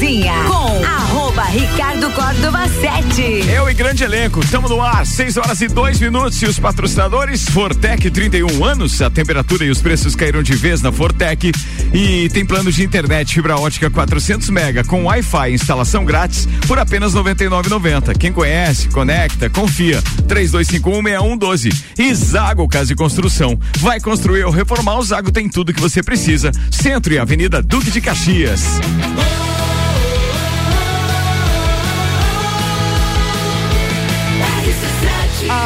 Cozinha com arroba Ricardo Córdova 7. Eu e grande elenco, estamos no ar, 6 horas e 2 minutos. E os patrocinadores, Fortec 31 anos. A temperatura e os preços caíram de vez na Fortec. E tem plano de internet fibra ótica 400 mega com Wi-Fi instalação grátis por apenas 99,90. Quem conhece, conecta, confia. 32516112. E Zago Casa e Construção. Vai construir ou reformar, o Zago tem tudo que você precisa. Centro e Avenida Duque de Caxias.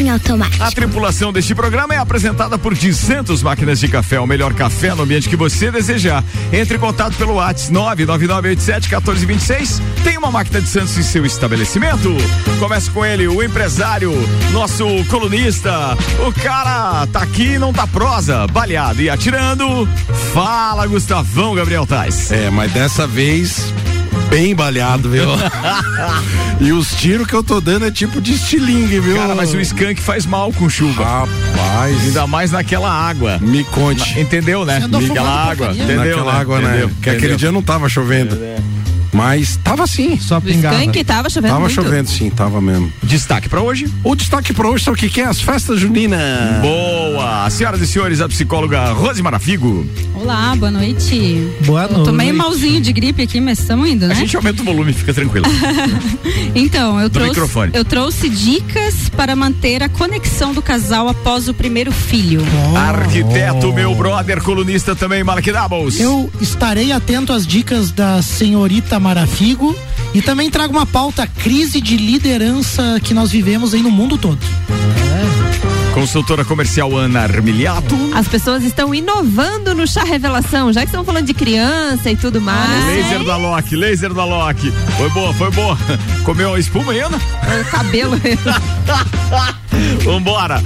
Em automático. A tripulação deste programa é apresentada por 200 máquinas de café, o melhor café no ambiente que você desejar. Entre em contato pelo WhatsApp 999871426. Tem uma máquina de Santos em seu estabelecimento. Começa com ele, o empresário, nosso colunista. O cara tá aqui e não tá prosa, baleado e atirando. Fala, Gustavão Gabriel Tais. É, mas dessa vez bem baleado, viu? e os tiros que eu tô dando é tipo de estilingue, viu? Cara, mas o skunk faz mal com chuva. Rapaz. Ainda mais naquela água. Me conte. Na, entendeu, né? Naquela água. Entendeu, naquela né? água, né? Entendeu? Porque aquele dia não tava chovendo. Mas tava sim. Só pingava. Skunk tava chovendo Tava muito. chovendo sim, tava mesmo. Destaque pra hoje. O destaque pra hoje sabe o que, que é? As festas juninas. Boa! Senhoras e senhores, a psicóloga Rose Marafigo. Olá, boa noite. Boa Eu tô meio noite. malzinho de gripe aqui, mas estamos indo, né? A gente aumenta o volume, fica tranquilo. Então, eu Do trouxe, microfone. eu trouxe dicas para manter a conexão do casal após o primeiro filho. Arquiteto, meu brother, colunista também, Malek Doubles. Eu estarei atento às dicas da senhorita Marafigo e também trago uma pauta crise de liderança que nós vivemos aí no mundo todo. Consultora comercial Ana Armiliato. As pessoas estão inovando no chá revelação, já que estão falando de criança e tudo mais. Laser da Loki, laser da Loki. Foi boa, foi boa. Comeu a espuma aí, Ana? O cabelo. Vambora.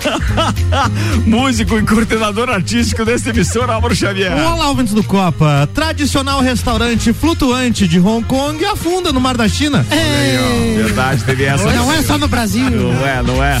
Músico e coordenador artístico desta emissora, Álvaro Xavier. Olá, ouvintes do Copa. Tradicional restaurante flutuante de Hong Kong afunda no Mar da China. Verdade, teve essa. Não é só no Brasil. Não é, não é.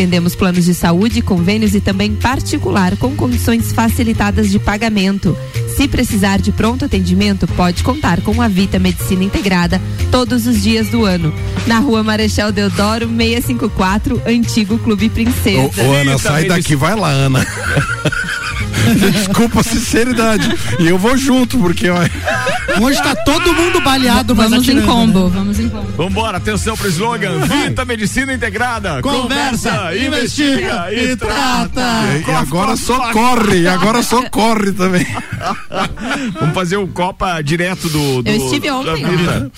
Atendemos planos de saúde, convênios e também particular com condições facilitadas de pagamento. Se precisar de pronto atendimento, pode contar com a Vita Medicina Integrada todos os dias do ano. Na rua Marechal Deodoro, 654, Antigo Clube Princesa. Ô, ô, Ana, sai daqui, vai lá, Ana. Desculpa a sinceridade. E eu vou junto, porque ó, Hoje tá todo mundo baleado, mas Vamos em combo, né? vamos em combo. Vambora, atenção pro slogan Vita Medicina Integrada. Conversa, investiga e trata. e, e agora só corre, e agora só corre também. Vamos fazer o Copa direto do. do Eu estive ontem.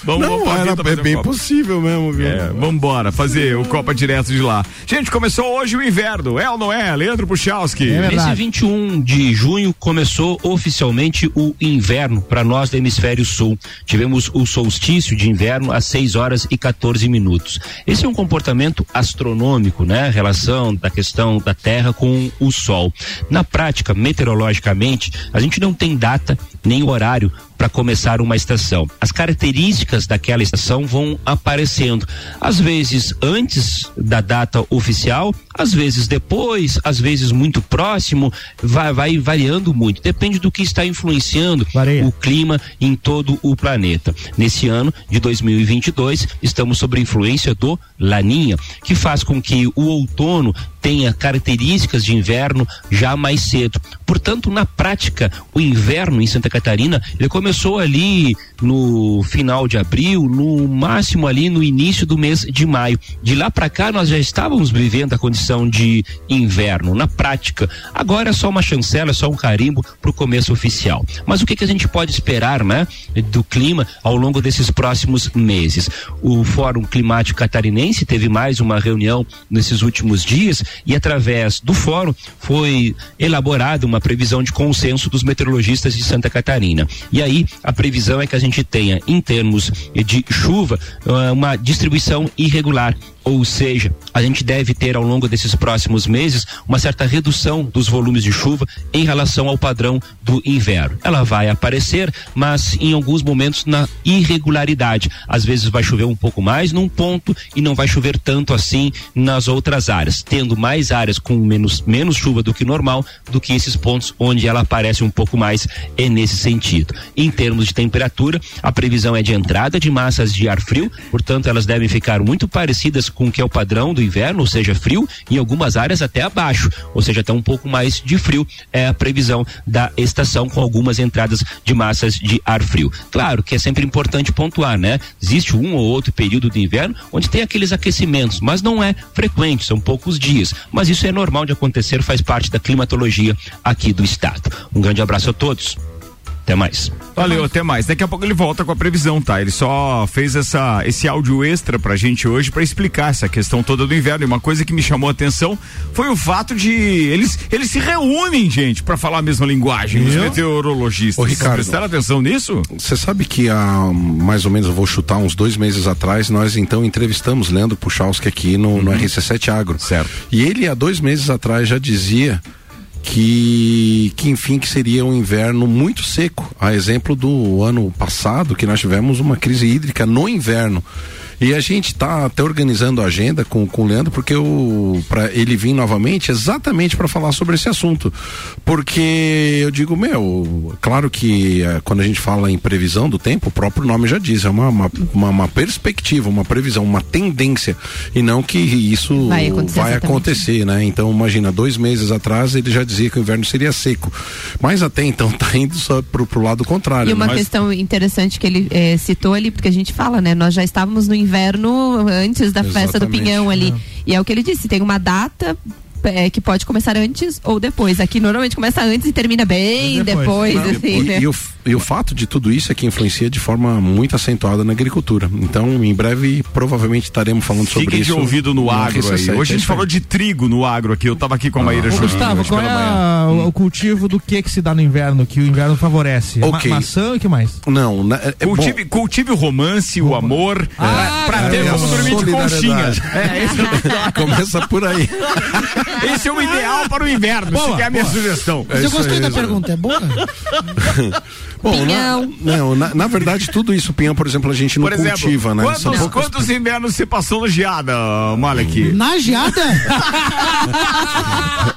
Vamos, Não, vamos era, é bem Copa. possível mesmo, viu? É, vambora, fazer o Copa direto de lá. Gente, começou hoje o inverno, é ou não é? Leandro Puchalski. É verdade. Nesse 21 de junho começou oficialmente o inverno para nós do hemisfério sul. Tivemos o solstício de inverno às 6 horas e 14 minutos. Esse é um comportamento astronômico, né? A relação da questão da Terra com o Sol. Na prática, meteorologicamente, a gente não tem data nem horário para começar uma estação. As características daquela estação vão aparecendo, às vezes antes da data oficial, às vezes depois, às vezes muito próximo, vai, vai variando muito. Depende do que está influenciando Varia. o clima em todo o planeta. Nesse ano de 2022, estamos sob a influência do Laninha, que faz com que o outono tenha características de inverno já mais cedo. Portanto, na prática, o inverno em Santa Catarina, ele começou ali no final de abril, no máximo ali no início do mês de maio. De lá para cá nós já estávamos vivendo a condição de inverno na prática. Agora é só uma chancela, é só um carimbo para o começo oficial. Mas o que que a gente pode esperar, né, do clima ao longo desses próximos meses? O Fórum Climático Catarinense teve mais uma reunião nesses últimos dias e através do fórum foi elaborada uma previsão de consenso dos meteorologistas de Santa Catarina. E aí a previsão é que a gente tenha em termos de chuva ah, uma distribuição irregular ou seja, a gente deve ter ao longo desses próximos meses uma certa redução dos volumes de chuva em relação ao padrão do inverno. Ela vai aparecer, mas em alguns momentos na irregularidade. Às vezes vai chover um pouco mais num ponto e não vai chover tanto assim nas outras áreas, tendo mais áreas com menos, menos chuva do que normal, do que esses pontos onde ela aparece um pouco mais, é nesse sentido. Em termos de temperatura, a previsão é de entrada de massas de ar frio, portanto elas devem ficar muito parecidas com o que é o padrão do inverno, ou seja, frio, em algumas áreas até abaixo, ou seja, até um pouco mais de frio é a previsão da estação com algumas entradas de massas de ar frio. Claro que é sempre importante pontuar, né? Existe um ou outro período do inverno onde tem aqueles aquecimentos, mas não é frequente, são poucos dias. Mas isso é normal de acontecer, faz parte da climatologia aqui do estado. Um grande abraço a todos. Até mais. Valeu, até mais. Daqui a pouco ele volta com a previsão, tá? Ele só fez essa, esse áudio extra pra gente hoje para explicar essa questão toda do inverno. E uma coisa que me chamou a atenção foi o fato de eles, eles se reúnem, gente, para falar a mesma linguagem, os Eu? meteorologistas. Ô, Ricardo. Prestaram atenção nisso? Você sabe que há mais ou menos, eu vou chutar, uns dois meses atrás, nós então entrevistamos Leandro Puchalski aqui no, no RC7 Agro. Certo. E ele, há dois meses atrás, já dizia que, que enfim, que seria um inverno muito seco. A exemplo do ano passado, que nós tivemos uma crise hídrica no inverno. E a gente está até organizando a agenda com, com o Leandro, porque para ele vir novamente exatamente para falar sobre esse assunto. Porque eu digo, meu, claro que eh, quando a gente fala em previsão do tempo, o próprio nome já diz, é uma, uma, uma, uma perspectiva, uma previsão, uma tendência. E não que isso Vai acontecer vai acontecer, né? Então, imagina, dois meses atrás ele já dizia que o inverno seria seco. Mas até então tá indo só pro, pro lado contrário. E uma Mas- questão interessante que ele eh, citou ali, porque a gente fala, né? Nós já estávamos no inverno antes da festa do Exatamente. Pinhão ali. E é o que ele disse, tem uma data eh, que pode começar antes ou depois. Aqui normalmente começa antes e termina bem Depois. depois, Não, assim, e, né? e o, e o fato de tudo isso é que influencia de forma muito acentuada na agricultura. Então, em breve, provavelmente estaremos falando sobre Fiquem de isso. ouvido no agro aí. RC7, Hoje a é gente isso falou de trigo no agro aqui. Eu tava aqui com a Maíra Ô, Justo Gustavo, qual é pela manhã. a- o cultivo do que que se dá no inverno, que o inverno favorece? Ma- Ok. maçã e o que mais? Não, né, é, é bom. Cultive, cultive o romance, o amor, Ah, pra, pra ter é como dormir de conchinha. solidariedade. É, esse, é Começa por aí. esse é o ideal para o inverno. Boa, Essa é a minha boa. sugestão. É eu gostei aí, da pergunta, é boa? Bom, Pinhão. Na, não, na, na verdade, tudo isso, Pinhão, por exemplo, a gente não Por exemplo, cultiva, né? São quantos, poucas- quantos invernos você passou no geada, Malek? Na geada?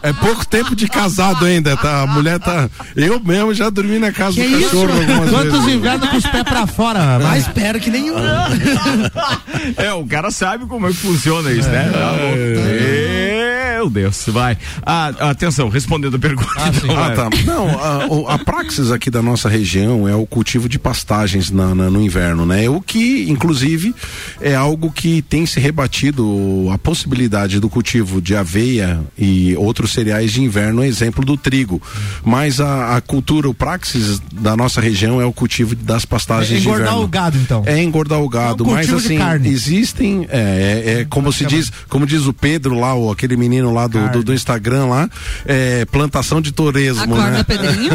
É pouco tempo de casado ainda, tá? A mulher tá. Eu mesmo já dormi na casa Que do isso? cachorro algumas Quantos vezes. invernos com os pés pra fora? Mas espero que nenhum. É, o cara sabe como é que funciona isso, né? Tá bom. Meu Deus, vai. Ah, atenção, respondendo a pergunta. então, Ah, vai. tá. Não, a, a praxis aqui da nossa região é o cultivo de pastagens na- na- no inverno, né? O que, inclusive, é algo que tem se rebatido a possibilidade do cultivo de aveia e outros cereais de inverno, exemplo do trigo. Mas a, a cultura, o praxis da nossa região é o cultivo das pastagens É de engordar inverno. o gado, então. É engordar o gado, É um mas assim, carne. existem, é, é, é como se diz, como diz o Pedro lá, o, aquele menino lá do, do, do Instagram lá, é, plantação de touresmo, Acorda, né? Pedrinho.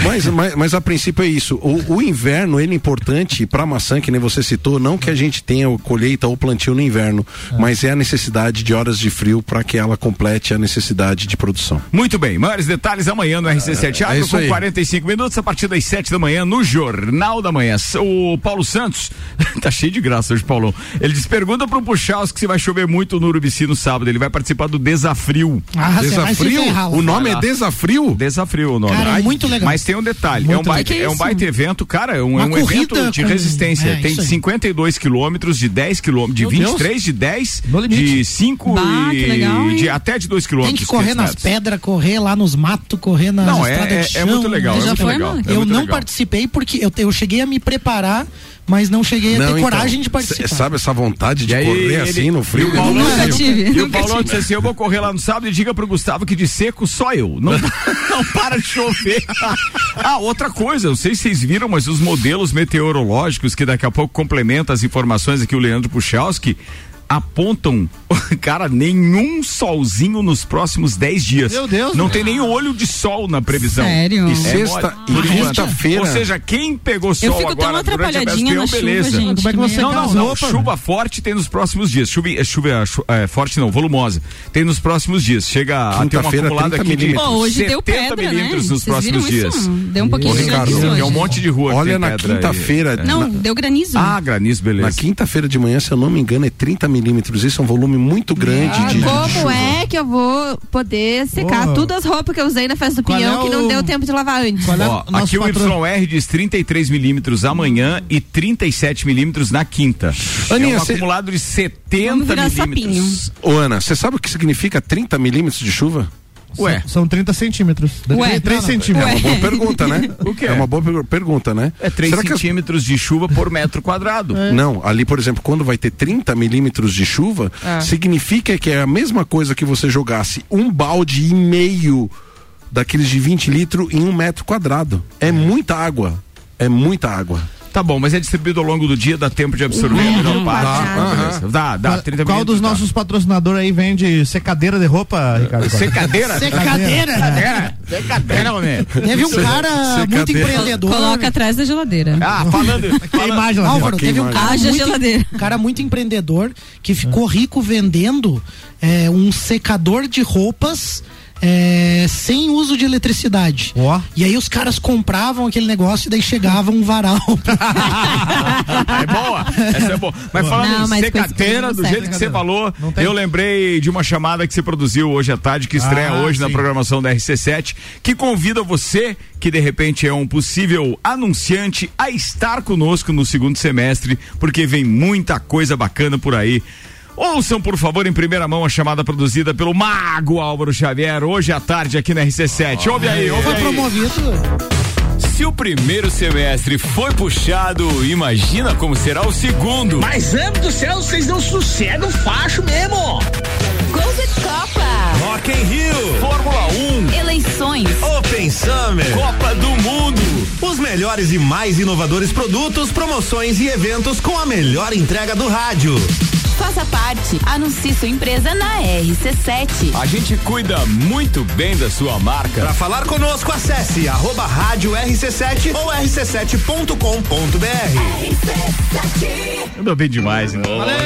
mas, mas, mas a princípio é isso. O, o inverno, ele é importante para maçã, que nem você citou, não que a gente tenha colheita ou plantio no inverno, mas é a necessidade de horas de frio para que ela complete a necessidade de produção. Muito bem, maiores detalhes amanhã no RC7 Agro, isso com aí. 45 minutos, a partir das 7 da manhã, no Jornal da Manhã. O Paulo Santos, tá cheio de graça hoje, Paulão. Ele diz: pergunta pro Puchalski se vai chover muito no Urubici ABC no sábado. Ele vai participar do Desafrio. Ah, Desafrio? ferrar. O nome é. Desafrio? Desafrio o nome. Cara, Ai, muito legal. Mas tem um detalhe, é um, baita, é é um baita evento, cara, é um, é um evento de com- resistência. é, tem isso aí. 52 quilômetros, de 10 quilômetros, de Meu 23, de 10, No limite. de 5 Bah, e legal, de até de 2 Tem quilômetros. que correr 500 nas pedras, correr lá nos matos, correr nas Não, é- é- de é chão. muito legal, Eu é muito legal, é Eu muito não participei porque eu, eu cheguei a me preparar, mas não cheguei a ter Não, coragem então, de participar. Sabe essa vontade de aí, correr ele- assim no frio? E o Paulão, Nunca tive, e o Paulão disse assim: Eu vou correr lá no sábado e diga pro Gustavo que de seco só eu. Não, não para de chover. ah, outra coisa, não sei se vocês viram, mas os modelos meteorológicos que daqui a pouco complementam as informações aqui, o Leandro Puchalski. Apontam, cara, nenhum solzinho nos próximos 10 dias. Meu Deus, Não meu. tem nem olho de sol na previsão. Sério? E É sexta, mole. e quinta-feira. Ou seja, quem pegou sol Eu fico tão agora a atrapalhadinha na chuva, beleza. gente. Como é que você Não, não, não. Chuva forte tem nos próximos dias. Chuva, é, chuva é, é, forte não, volumosa. Tem nos próximos dias. Chega a ter uma Quinta-feira, acumulada 30 aqui de. Pô, hoje 70 deu pedra, né? milímetros nos Vocês próximos dias. isso? Deu um pouquinho Ô, de Ricardo, granizo É um monte de rua que Olha tem na quinta-feira. Não, deu granizo. Ah, granizo, beleza. Na quinta-feira de manhã, se eu não me engano, é 30 milímetros. Isso é um volume muito grande de, de Como chuva. é que eu vou poder secar Ô. todas as roupas que eu usei na festa do Qual Pinhão é que não o- deu tempo de lavar antes? Qual é Ó, o nosso aqui o patro- YR diz 33 milímetros amanhã e 37 milímetros na quinta. Aninha, é um cê- acumulado de 70 Vamos virar milímetros. Ô, Ana, você sabe o que significa 30 milímetros de chuva? Ué, São, são 30 centímetros. Ué, 3 não, não. centímetros. É uma boa pergunta, né? O quê? É uma boa per- pergunta, né? é 3 Será que as- centímetros de chuva por metro quadrado. Não, ali, por exemplo, quando vai ter 30 milímetros de chuva, significa que é a mesma coisa que você jogasse um balde e meio daqueles de 20 litros em um metro quadrado. É muita água. É muita água. Tá bom, mas é distribuído ao longo do dia, dá tempo de absorver a melhor parte. Dá, Beleza. Dá, dá, 30 Qual minutos, dos dá. nossos patrocinadores aí vende secadeira de roupa, Ricardo? Secadeira? Secadeira. Secadeira? Secadeira, homem. Teve um cara muito Secadeira. empreendedor. Coloca atrás da geladeira. Ah, falando. A falando imagem lá. Álvaro, teve um cara, Haja muito, geladeira. um cara muito empreendedor que ficou rico vendendo é, um secador de roupas é, sem uso de eletricidade. Ó. E aí os caras compravam aquele negócio e daí chegava um varal. é boa, essa é boa. Mas falando Não, em mas não do jeito que você falou, eu lembrei de uma chamada que você produziu hoje à tarde, que estreia Ah, hoje na sim. programação da RC7, que convida você, que de repente é um possível anunciante, a estar conosco no segundo semestre, porque vem muita coisa bacana por aí. Ouçam, por favor, em primeira mão a chamada produzida pelo Mago Álvaro Xavier, hoje à tarde aqui na RC7. Ouve aí, ouve Foi aí. promovido. Se o primeiro semestre foi puxado, imagina como será o segundo. Mas, amo do céu, vocês não sossegam facho mesmo. Golden Copa. Rock in Rio, Fórmula 1, Eleições. Open Summer, Copa do Mundo. Os melhores e mais inovadores produtos, promoções e eventos com a melhor entrega do rádio. Faça parte. Anuncie sua empresa na RC7. A gente cuida muito bem da sua marca. Para falar conosco, acesse arroba rádio RC7 ou rc7.com.br. Mandou bem demais, então. Valeu.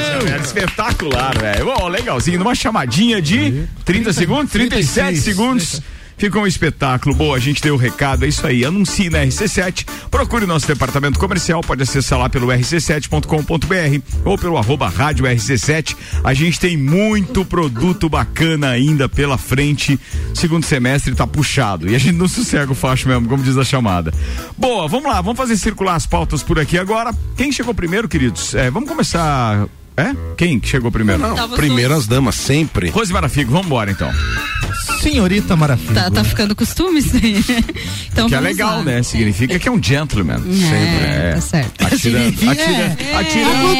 Espetacular, velho. Bom, legalzinho. Numa chamadinha de 30 segundos, 37 36. segundos. Ficou um espetáculo. Boa, a gente deu o recado, é isso aí. Anuncie na RC7. Procure nosso departamento comercial, pode acessar lá pelo rc7.com.br ou pelo arroba rádio RC7. A gente tem muito produto bacana ainda pela frente. Segundo semestre tá puxado. E a gente não sossega o facho mesmo, como diz a chamada. Boa, vamos lá, vamos fazer circular as pautas por aqui agora. Quem chegou primeiro, queridos? É, vamos começar. É? Quem que chegou primeiro? Não, Tava primeiras damas, sempre. Rose Marafigo, vamos embora então. Senhorita Marafigo. Tá, tá ficando costume isso aí. Então que é legal, lá. né? Significa que é um gentleman. É, tá certo. Atirando, atirando, é. atirando.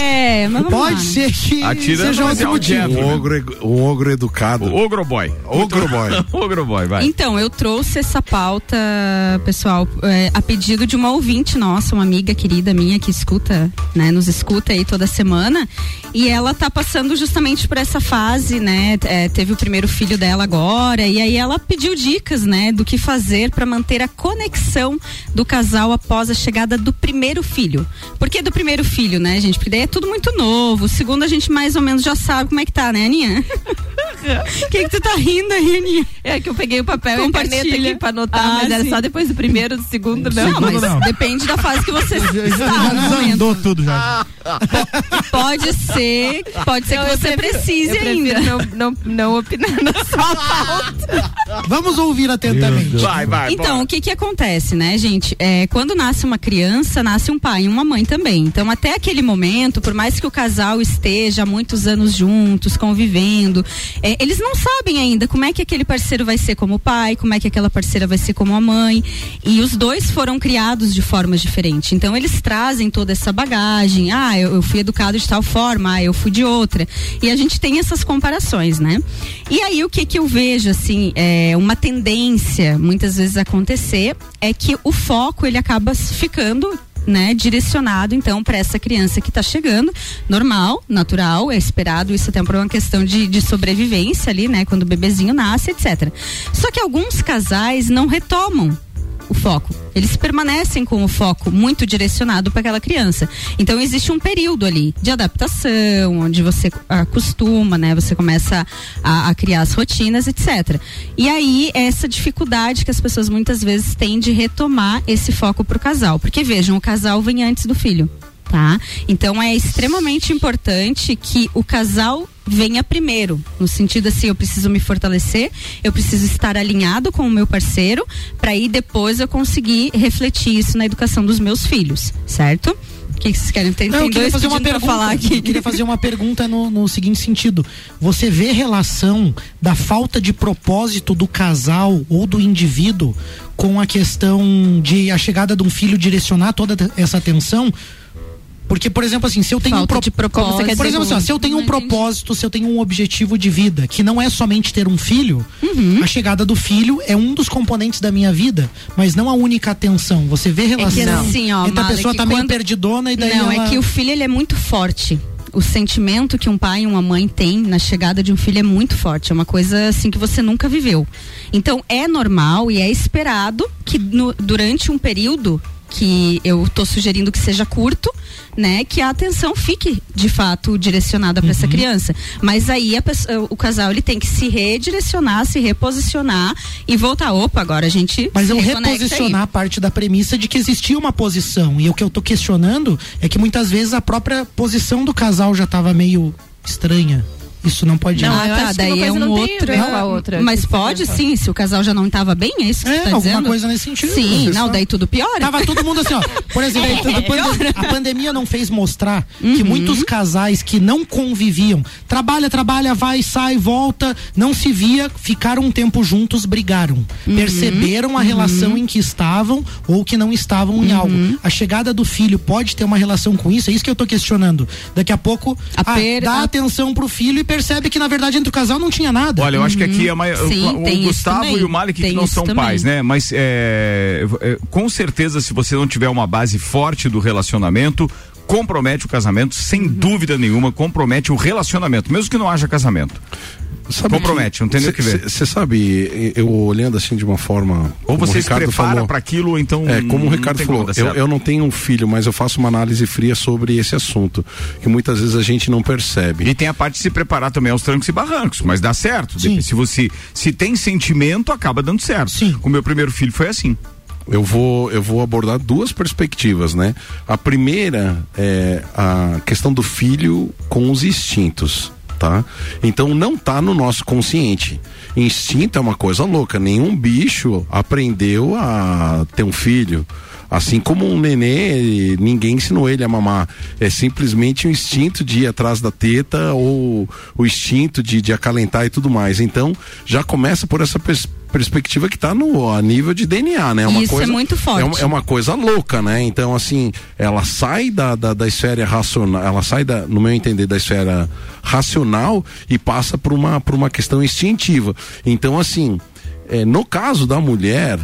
É, mas vamos Pode lá. ser que Atirando, seja mas é um. Um gentleman. ogro, um ogro educado. O Ogro Boy. Ogro boy. Ogro Boy, vai. Então, eu trouxe essa pauta, pessoal, é, a pedido de uma ouvinte nossa, uma amiga querida minha que escuta, né, nos escuta aí toda semana. E ela tá passando justamente por essa fase, né? é, teve o primeiro filho dela agora, e aí ela pediu dicas, né, do que fazer para manter a conexão do casal após a chegada do primeiro filho. Por que do primeiro filho, né, gente? Porque daí é tudo muito novo. O segundo a gente mais ou menos já sabe como é que tá, né, Aninha? O que, que tu tá rindo aí, Aninha? É que eu peguei o papel e a caneta Compartilha. aqui pra anotar, Ah, mas era sim. só depois do primeiro, do segundo, não. Não, mas não. depende da fase que você Já, está já no momento. desandou tudo já. Pode ser, pode ser Não, que você prefiro- precise ainda. Não, não, não opinar na sua pauta. Vamos ouvir atentamente. Vai, vai. Então, bora. o que que acontece, né, gente? É, quando nasce uma criança, nasce um pai e uma mãe também. Então, até aquele momento, por mais que o casal esteja há muitos anos juntos, convivendo, é, eles não sabem ainda como é que aquele parceiro vai ser como pai, como é que aquela parceira vai ser como a mãe. E os dois foram criados de formas diferentes. Então, eles trazem toda essa bagagem. Ah, eu, eu fui educado de tal forma, ah, eu fui de outra. E a gente tem essas comparações, né? E aí, o que que eu vejo, assim, é uma tendência, muitas vezes acontecer, é que o foco, ele acaba ficando né, direcionado então para essa criança que está chegando, normal, natural, é esperado isso até por uma questão de, de sobrevivência ali, né, quando o bebezinho nasce, etc. Só que alguns casais não retomam o foco. Eles permanecem com o foco muito direcionado para aquela criança. Então existe um período ali de adaptação, onde você acostuma, né? Você começa a, a criar as rotinas, etc. E aí essa dificuldade que as pessoas muitas vezes têm de retomar esse foco para o casal, porque vejam, o casal vem antes do filho. Tá? Então é extremamente importante que o casal venha primeiro, no sentido assim, eu preciso me fortalecer, eu preciso estar alinhado com o meu parceiro, para aí depois eu conseguir refletir isso na educação dos meus filhos, certo? O que vocês querem? Tem, Não, tem eu queria fazer uma pergunta. falar aqui. Eu queria fazer uma pergunta no, no seguinte sentido. Você vê relação da falta de propósito do casal ou do indivíduo com a questão de a chegada de um filho direcionar toda essa atenção? Porque, por exemplo, assim, se eu tenho Falta um de propósito. Por exemplo, assim, se eu tenho um propósito, se eu tenho um objetivo de vida, que não é somente ter um filho, Uhum. a chegada do filho é um dos componentes da minha vida, mas não a única atenção. Você vê relação É que assim, ó, entre a pessoa tá meio quando- perdidona e daí Não, ela... é que o filho ele é muito forte. O sentimento que um pai e uma mãe têm na chegada de um filho é muito forte. É uma coisa assim que você nunca viveu. Então é normal e é esperado que no- durante um período que eu tô sugerindo que seja curto, né, que a atenção fique de fato direcionada para Uhum. essa criança. Mas aí pessoa- o casal ele tem que se redirecionar, se reposicionar e voltar. Opa, agora a gente Mas eu reconecta aí. reposicionar parte da premissa de que existia uma posição. E o que eu tô questionando é que muitas vezes a própria posição do casal já tava meio estranha. Isso não pode Não, ah, eu tá, que daí é coisa um outro. com a outra. Mas Que pode sim, se o casal já não estava bem, é isso que É, você tá alguma dizendo? coisa nesse sentido. Sim, não, daí tudo piora. Tava todo mundo assim, ó. Por exemplo, É, tudo a, pandemia não fez mostrar que Uhum. muitos casais que não conviviam, trabalha, trabalha, vai, sai, volta, não se via, ficaram um tempo juntos, brigaram. Uhum. Perceberam a relação em que estavam ou que não estavam em Uhum. algo. A chegada do filho pode ter uma relação com isso? É isso que eu tô questionando. Daqui a pouco, A ah, dá a- atenção pro filho e percebe que na verdade entre o casal não tinha nada. Olha, eu acho que aqui é mais, Sim, o, tem o Gustavo também. e o Malik que Tem não isso são também. pais, né? Mas é, é, com certeza, se você não tiver uma base forte do relacionamento, compromete o casamento, sem Uhum. dúvida nenhuma, compromete o relacionamento, mesmo que não haja casamento. Sabe Compromete, não tem nem o que ver. Você sabe, eu olhando assim de uma forma. Ou você se prepara para aquilo, ou então. É, como o Ricardo falou, eu, eu não tenho um filho, mas eu faço uma análise fria sobre esse assunto, que muitas vezes a gente não percebe. E tem a parte de se preparar também aos trancos e barrancos, mas dá certo. Sim. Se você se tem sentimento, acaba dando certo. Sim. Com o meu primeiro filho foi assim. Eu vou, eu vou abordar duas perspectivas, né? A primeira é a questão do filho com os instintos, tá? Então não tá no nosso consciente. Instinto é uma coisa louca, nenhum bicho aprendeu a ter um filho. Assim como um nenê, ninguém ensinou ele a mamar. É simplesmente o instinto de ir atrás da teta ou o instinto de, de acalentar e tudo mais. Então, já começa por essa pers- perspectiva que está no a nível de DNA, né? Uma Isso é coisa, muito forte. É, um- é uma coisa louca, né? Então, assim, ela sai da, da, da esfera racional, ela sai, da, no meu entender, da esfera racional e passa por uma, por uma questão instintiva. Então, assim, é, no caso da mulher,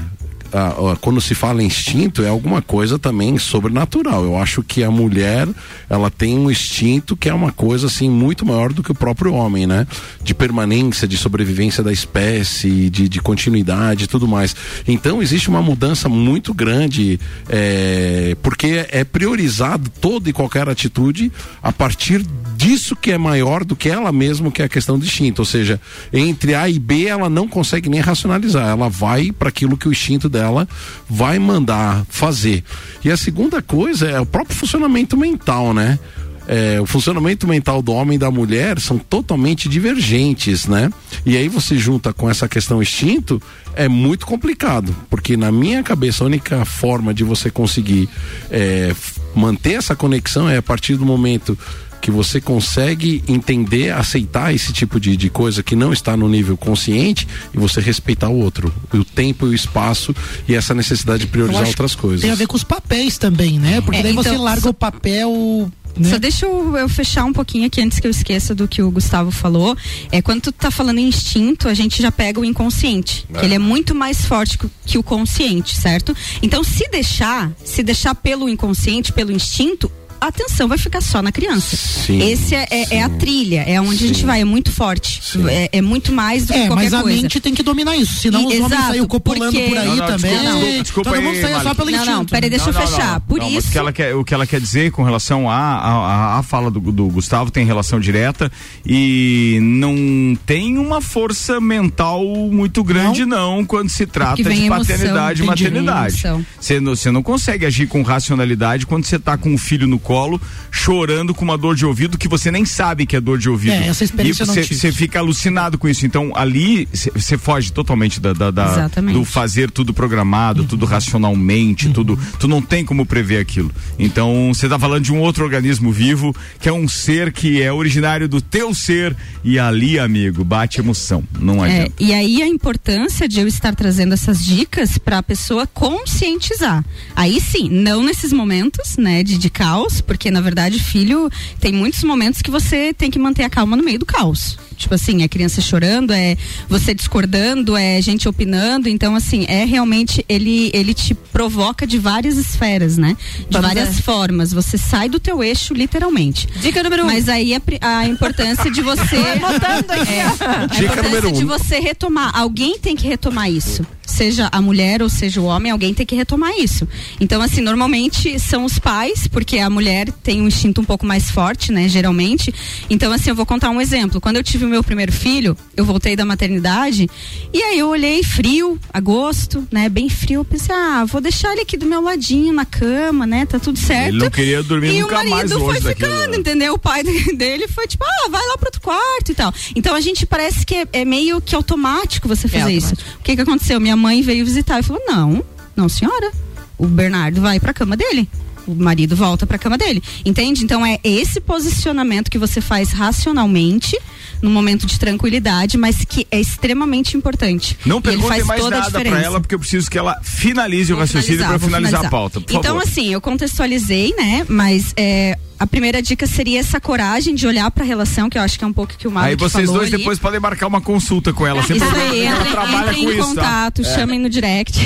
ah, quando se fala instinto, é alguma coisa também sobrenatural. Eu acho que a mulher, ela tem um instinto que é uma coisa assim muito maior do que o próprio homem, né? De permanência, de sobrevivência da espécie, de, de continuidade e tudo mais. Então existe uma mudança muito grande, é, porque é priorizado toda e qualquer atitude a partir disso que é maior do que ela mesma, que é a questão do instinto. Ou seja, entre A e B ela não consegue nem racionalizar. Ela vai para aquilo que o instinto dela vai mandar fazer. E a segunda coisa é o próprio funcionamento mental, né? É, o funcionamento mental do homem e da mulher são totalmente divergentes, né? E aí você junta com essa questão instinto, é muito complicado, porque na minha cabeça a única forma de você conseguir é, manter essa conexão é a partir do momento que você consegue entender, aceitar esse tipo de, de coisa que não está no nível consciente e você respeitar o outro, o tempo e o espaço e essa necessidade de priorizar outras coisas. Tem a ver com os papéis também, né? Porque É, daí você então, larga só- o papel. Né? Só deixa eu, eu fechar um pouquinho aqui antes que eu esqueça do que o Gustavo falou. É quando tu tá falando em instinto, a gente já pega o inconsciente, que ele é muito mais forte que, o- que o consciente, certo? Então, se deixar, se deixar pelo inconsciente, pelo instinto, atenção vai ficar só na criança. Sim, Esse é, é- é a trilha, é onde a gente Sim. vai, é muito forte. É, é muito mais do que É, qualquer mas a coisa. mente tem que dominar isso. Senão E- os homens exato, saem copulando porque- por aí Não, não, também. desculpa, desculpa, desculpa Todo aí, mundo sai só pelo Não, instinto. não, peraí, deixa eu Não, não, fechar. não. Por Não, isso. o que ela quer, o que ela quer dizer com relação à a, a, a fala do, do Gustavo tem relação direta e não tem uma força mental muito grande não, quando se trata de paternidade e maternidade. Você não, não consegue agir com racionalidade quando você tá com um filho no colo chorando com uma dor de ouvido que você nem sabe que é dor de ouvido. É, essa experiência e você, fica alucinado com isso. Então ali você foge totalmente da, da- da- do fazer tudo programado, tudo racionalmente, tudo. Tu não tem como prever aquilo. Então, você tá falando de um outro organismo vivo, que é um ser que é originário do teu ser, e ali, amigo, bate emoção. Não É, adianta. e aí a importância de eu estar trazendo essas dicas para a pessoa conscientizar. Aí sim, não nesses momentos, né, de, de caos, porque na verdade, filho, tem muitos momentos que você tem que manter a calma no meio do caos. Tipo assim, é criança chorando, é você discordando, é gente opinando, então assim, é realmente ele ele te provoca de várias esferas, né? De Vamos várias ver. formas. Você sai do teu eixo literalmente. Dica número um. Mas aí a, a importância de você é, ó. a Dica importância número um. de você retomar. Alguém tem que retomar isso. Seja a mulher ou seja o homem, alguém tem que retomar isso. Então, assim, normalmente são os pais, porque a mulher tem um instinto um pouco mais forte, né? Geralmente. Então, assim, eu vou contar um exemplo. Quando eu tive o meu primeiro filho, eu voltei da maternidade e aí eu olhei frio, agosto, né? Bem frio. Eu pensei, ah, vou deixar ele aqui do meu ladinho na cama, né? Tá tudo certo. Ele não queria dormir e nunca o marido mais foi longe daquilo. ficando, entendeu? O pai dele foi tipo, ah, vai lá pro outro quarto e tal. Então a gente parece que é, é meio que automático você fazer isso. O que que aconteceu? Minha mãe veio visitar e falou: não, não, senhora. O Bernardo vai pra cama dele. O marido volta pra cama dele. Entende? Então é esse posicionamento que você faz racionalmente, num momento de tranquilidade, mas que é extremamente importante. Não E faz mais a nada diferença. ela, porque eu preciso que ela finalize o Vou raciocínio para vou finalizar, a pauta. Então, favor. assim, eu contextualizei, né? Mas é, a primeira dica seria essa coragem de olhar pra relação, que eu acho que é um pouco que o Mário Aí vocês falou dois ali. depois podem marcar uma consulta com ela. Sem Isso problema, aí, ela entrem, trabalha entrem com em isso, tá? contato, chamem no direct.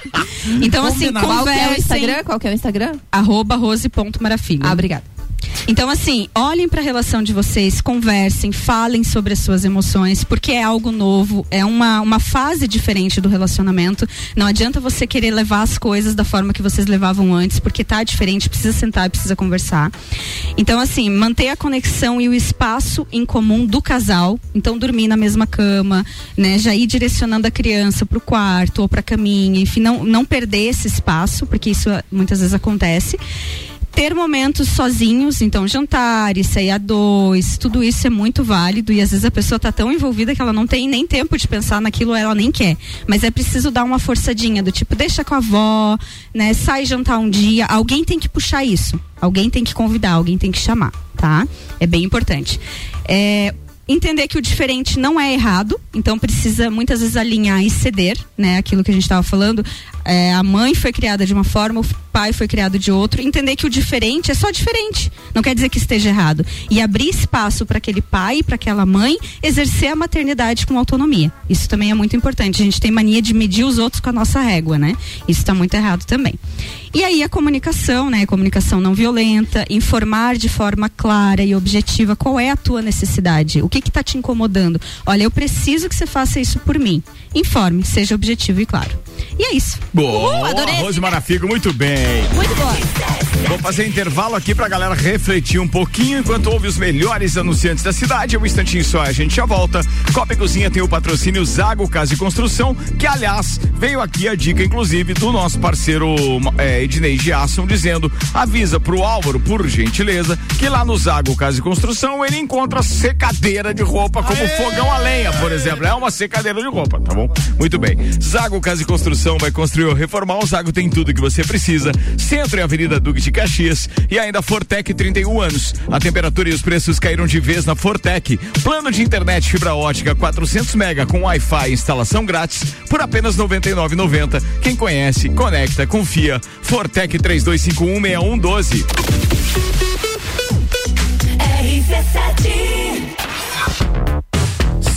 então, assim, Qual que é o. Instagram? Qual que é o Instagram? Arroba rose.marafilho. Ah, obrigada. Então, assim, olhem para a relação de vocês, conversem, falem sobre as suas emoções, porque é algo novo, é uma, uma fase diferente do relacionamento. Não adianta você querer levar as coisas da forma que vocês levavam antes, porque tá diferente, precisa sentar, precisa conversar. Então, assim, manter a conexão e o espaço em comum do casal. Então, dormir na mesma cama, né? Já ir direcionando a criança pro quarto ou pra caminha, enfim, não, não perder esse espaço, porque isso ah, muitas vezes acontece ter momentos sozinhos, então jantares, sair a dois, tudo isso é muito válido e às vezes a pessoa tá tão envolvida que ela não tem nem tempo de pensar naquilo, ela nem quer. Mas é preciso dar uma forçadinha do tipo, deixa com a avó, né? Sai jantar um dia, alguém tem que puxar isso. Alguém tem que convidar, alguém tem que chamar, tá? É bem importante. É, entender que o diferente não é errado, então precisa muitas vezes alinhar e ceder, né? Aquilo que a gente estava falando. É, a mãe foi criada de uma forma, o pai foi criado de outro. Entender que o diferente é só diferente, não quer dizer que esteja errado. E abrir espaço para aquele pai, para aquela mãe, exercer a maternidade com autonomia. Isso também é muito importante. A gente tem mania de medir os outros com a nossa régua, né? Isso está muito errado também. E aí a comunicação, né? Comunicação não violenta, informar de forma clara e objetiva qual é a tua necessidade, o que que tá te incomodando. Olha, eu preciso que você faça isso por mim. Informe, seja objetivo e claro. E é isso. Boa, Uhul, adorei arroz de marafigo, muito bem. Muito boa. Vou fazer intervalo aqui pra galera refletir um pouquinho enquanto ouve os melhores anunciantes da cidade. Um instantinho só, a gente já volta. Copa e Cozinha tem o patrocínio Zago Casa e Construção, que aliás veio aqui a dica, inclusive, do nosso parceiro é, Ednei Giasson, dizendo: avisa pro Álvaro, por gentileza, que lá no Zago Casa e Construção ele encontra secadeira de roupa, como fogão a lenha, por exemplo. É uma secadeira de roupa, tá bom? Muito bem. Zago Casa e Construção vai construir ou reformar. O Zago tem tudo que você precisa. Centro e Avenida Duque de Caxias e ainda Fortec 31 anos. A temperatura e os preços caíram de vez na Fortec. Plano de internet fibra ótica 400 mega com Wi-Fi e instalação grátis por apenas 99,90. Quem conhece, conecta, confia. Fortec 32516112.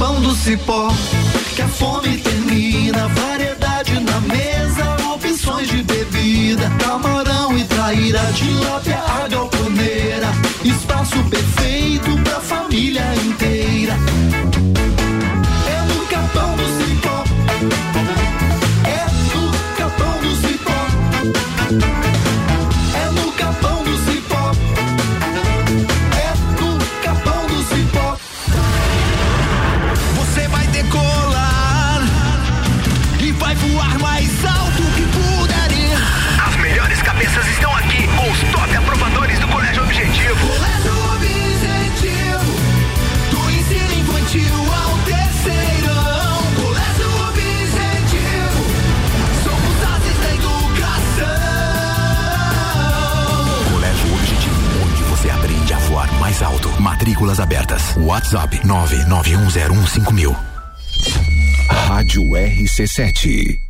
capão do cipó que a fome termina. Variedade na mesa, opções de bebida. Camarão e traíra, tilápia, a Matrículas abertas. WhatsApp 991015000. Rádio RC7.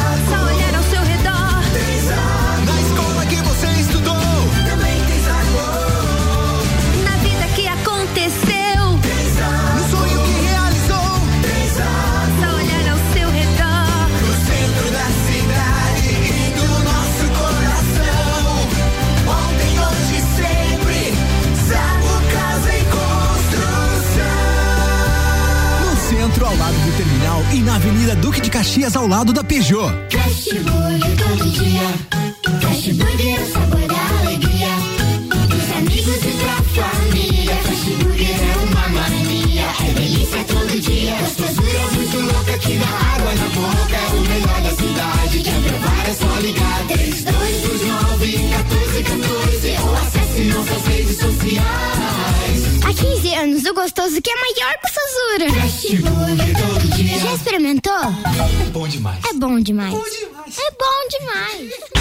e na Avenida Duque de Caxias, ao lado da Peugeot. Burger todo dia. Burger é o sabor da alegria. Dos amigos e pra família. Burger é uma mania. É delícia todo dia. Gostosura muito louca que dá água na boca. É o melhor da cidade. Quer provar é só ligar. 3229 1414 ou acesse nossas redes sociais. Há 15 anos, o gostoso que é maior que o Sazura. Fast Burger todo dia. Já experimentou? É bom demais. É bom demais. É bom demais. Fast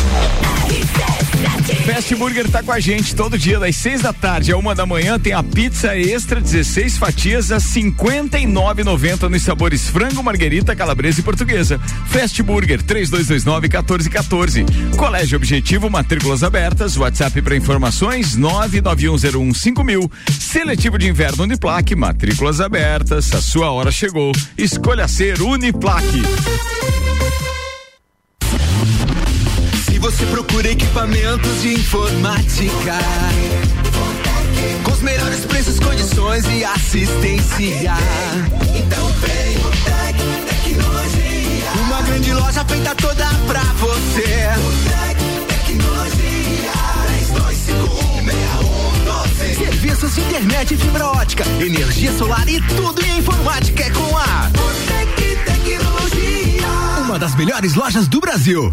Fast Burger tá com a gente todo dia, das 6 da tarde a uma da manhã. Tem a pizza extra, 16 fatias a R$ 59,90 nos sabores frango, marguerita, calabresa e portuguesa. Fast Burger 3229-1414. Colégio Objetivo, matrículas abertas. WhatsApp para informações 991015000. Seletivo de inverno Uniplaque, matrículas abertas. A sua hora chegou. Escolha ser Uniplaque. Você procura equipamentos de informática, com os melhores preços, condições e assistência, então vem o Tec Tecnologia. Uma grande loja feita toda pra você. O Tec Tecnologia. 32516112. Serviços de internet fibra ótica, energia solar e tudo em informática é com a Botec Tecnologia. Uma das melhores lojas do Brasil.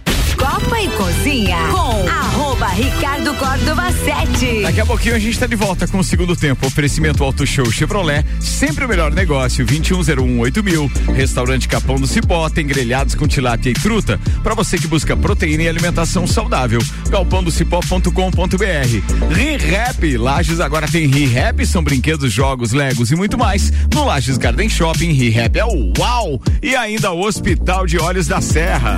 Copa e Cozinha com arroba Ricardo Córdova 7. Daqui a pouquinho a gente está de volta com o segundo tempo. Oferecimento Auto Show Chevrolet, sempre o melhor negócio. 21018000. mil. Restaurante Capão do Cipó, tem grelhados com tilápia e truta. Para você que busca proteína e alimentação saudável. galpãodocipó.com.br. ReHap, Lages agora tem ReHap, são brinquedos, jogos, legos e muito mais. No Lages Garden Shopping, ReHap é o uau! E ainda o Hospital de Olhos da Serra.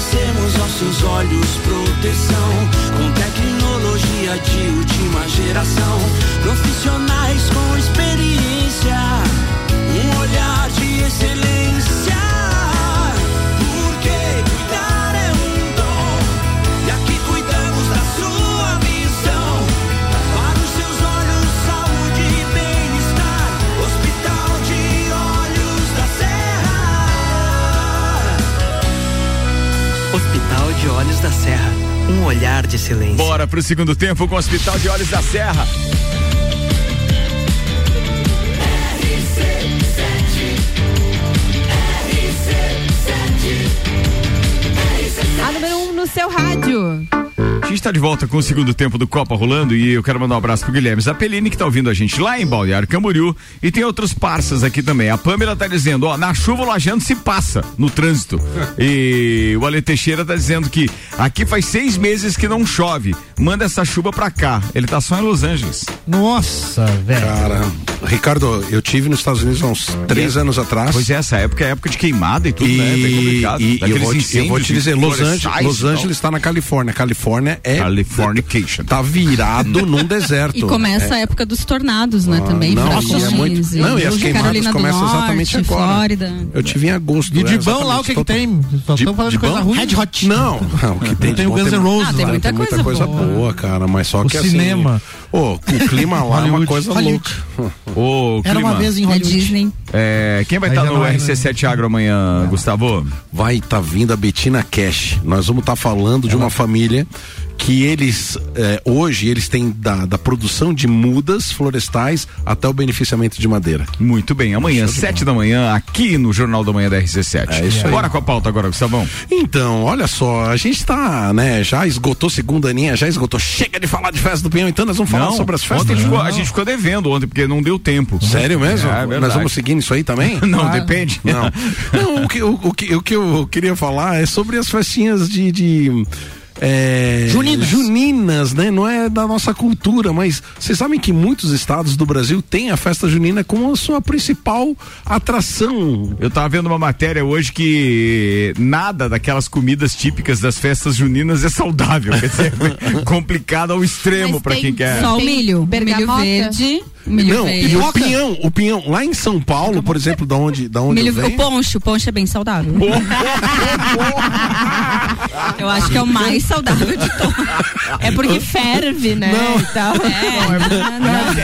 Oferecemos aos seus olhos proteção. Com tecnologia de última geração. Profissionais com experiência. Um olhar de excelência. Silêncio. Bora pro segundo tempo com o Hospital de Olhos da Serra. A número 1 um no seu rádio. A gente está de volta com o segundo tempo do Copa rolando e eu quero mandar um abraço pro Guilherme Zapelini que tá ouvindo a gente lá em Balneário Camboriú e tem outros parças aqui também. A Pâmela tá dizendo, ó, na chuva o Lajando se passa no trânsito. e o Ale Teixeira tá dizendo que aqui faz seis meses que não chove. Manda essa chuva pra cá. Ele tá só em Los Angeles. Nossa, velho. Cara, Ricardo, eu tive nos Estados Unidos há uns três anos atrás. Pois é, essa época é época de queimada e tudo, e, né? Bem complicado. E, e eu, Daqueles vou te, eu vou te dizer, Los florestais Angeles, e Los. Angeles está na Califórnia. Califórnia é. Californication. Tá virado num deserto. E começa É. a época dos tornados, né? Ah, também. não, aqui é muito- não, e as queimadas Carolina começam Norte, exatamente agora. Flórida. Eu tive em agosto. E de é, bom lá o que, que exatamente, tem? Só estão falando de coisa ruim. Red Hot. Não, não, o que tem, Tem de o bom Guns N' Roses Ah, tem muita coisa coisa boa. cara, mas só O que cinema. Ô, o clima lá é uma coisa Hollywood. louca. Ô, Era uma vez em É Hollywood. Disney. é, quem vai estar já no é, né? RC7 Agro amanhã, Gustavo? Vai estar vindo a Betina Cash. Nós vamos estar falando de uma família que eles eh, hoje eles têm da, da produção de mudas florestais até o beneficiamento de madeira. Muito bem, amanhã, sete da manhã, aqui no Jornal da Manhã da RC7. É isso aí. Bora com a pauta agora, Gustavão. Então, olha só, a gente tá, né, já esgotou segunda aninha, já esgotou. Chega de falar de festa do Pinhão, então nós vamos falar Não, sobre as festas. ontem a gente, ficou, a Não. gente ficou devendo ontem, porque não deu tempo. Sério mesmo? É, é. Nós vamos seguindo isso aí também? Não, Ah. depende. Não. Não, o que, o, o que, o que eu queria falar é sobre as festinhas de. de é, Juninas. Juninas, né? Não é da nossa cultura, mas vocês sabem que muitos estados do Brasil têm a festa junina como a sua principal atração. Eu tava vendo uma matéria hoje que nada daquelas comidas típicas das festas juninas é saudável. Quer dizer, complicado ao extremo tem quem quer. Só o milho. O milho bergamota? verde. Milho não, e o pinhão, o pinhão, lá em São Paulo, por exemplo, da onde, da onde Milho, eu o poncho, o poncho é bem saudável. Eu acho que é o mais saudável de todos. É porque ferve, né? Não. e tal.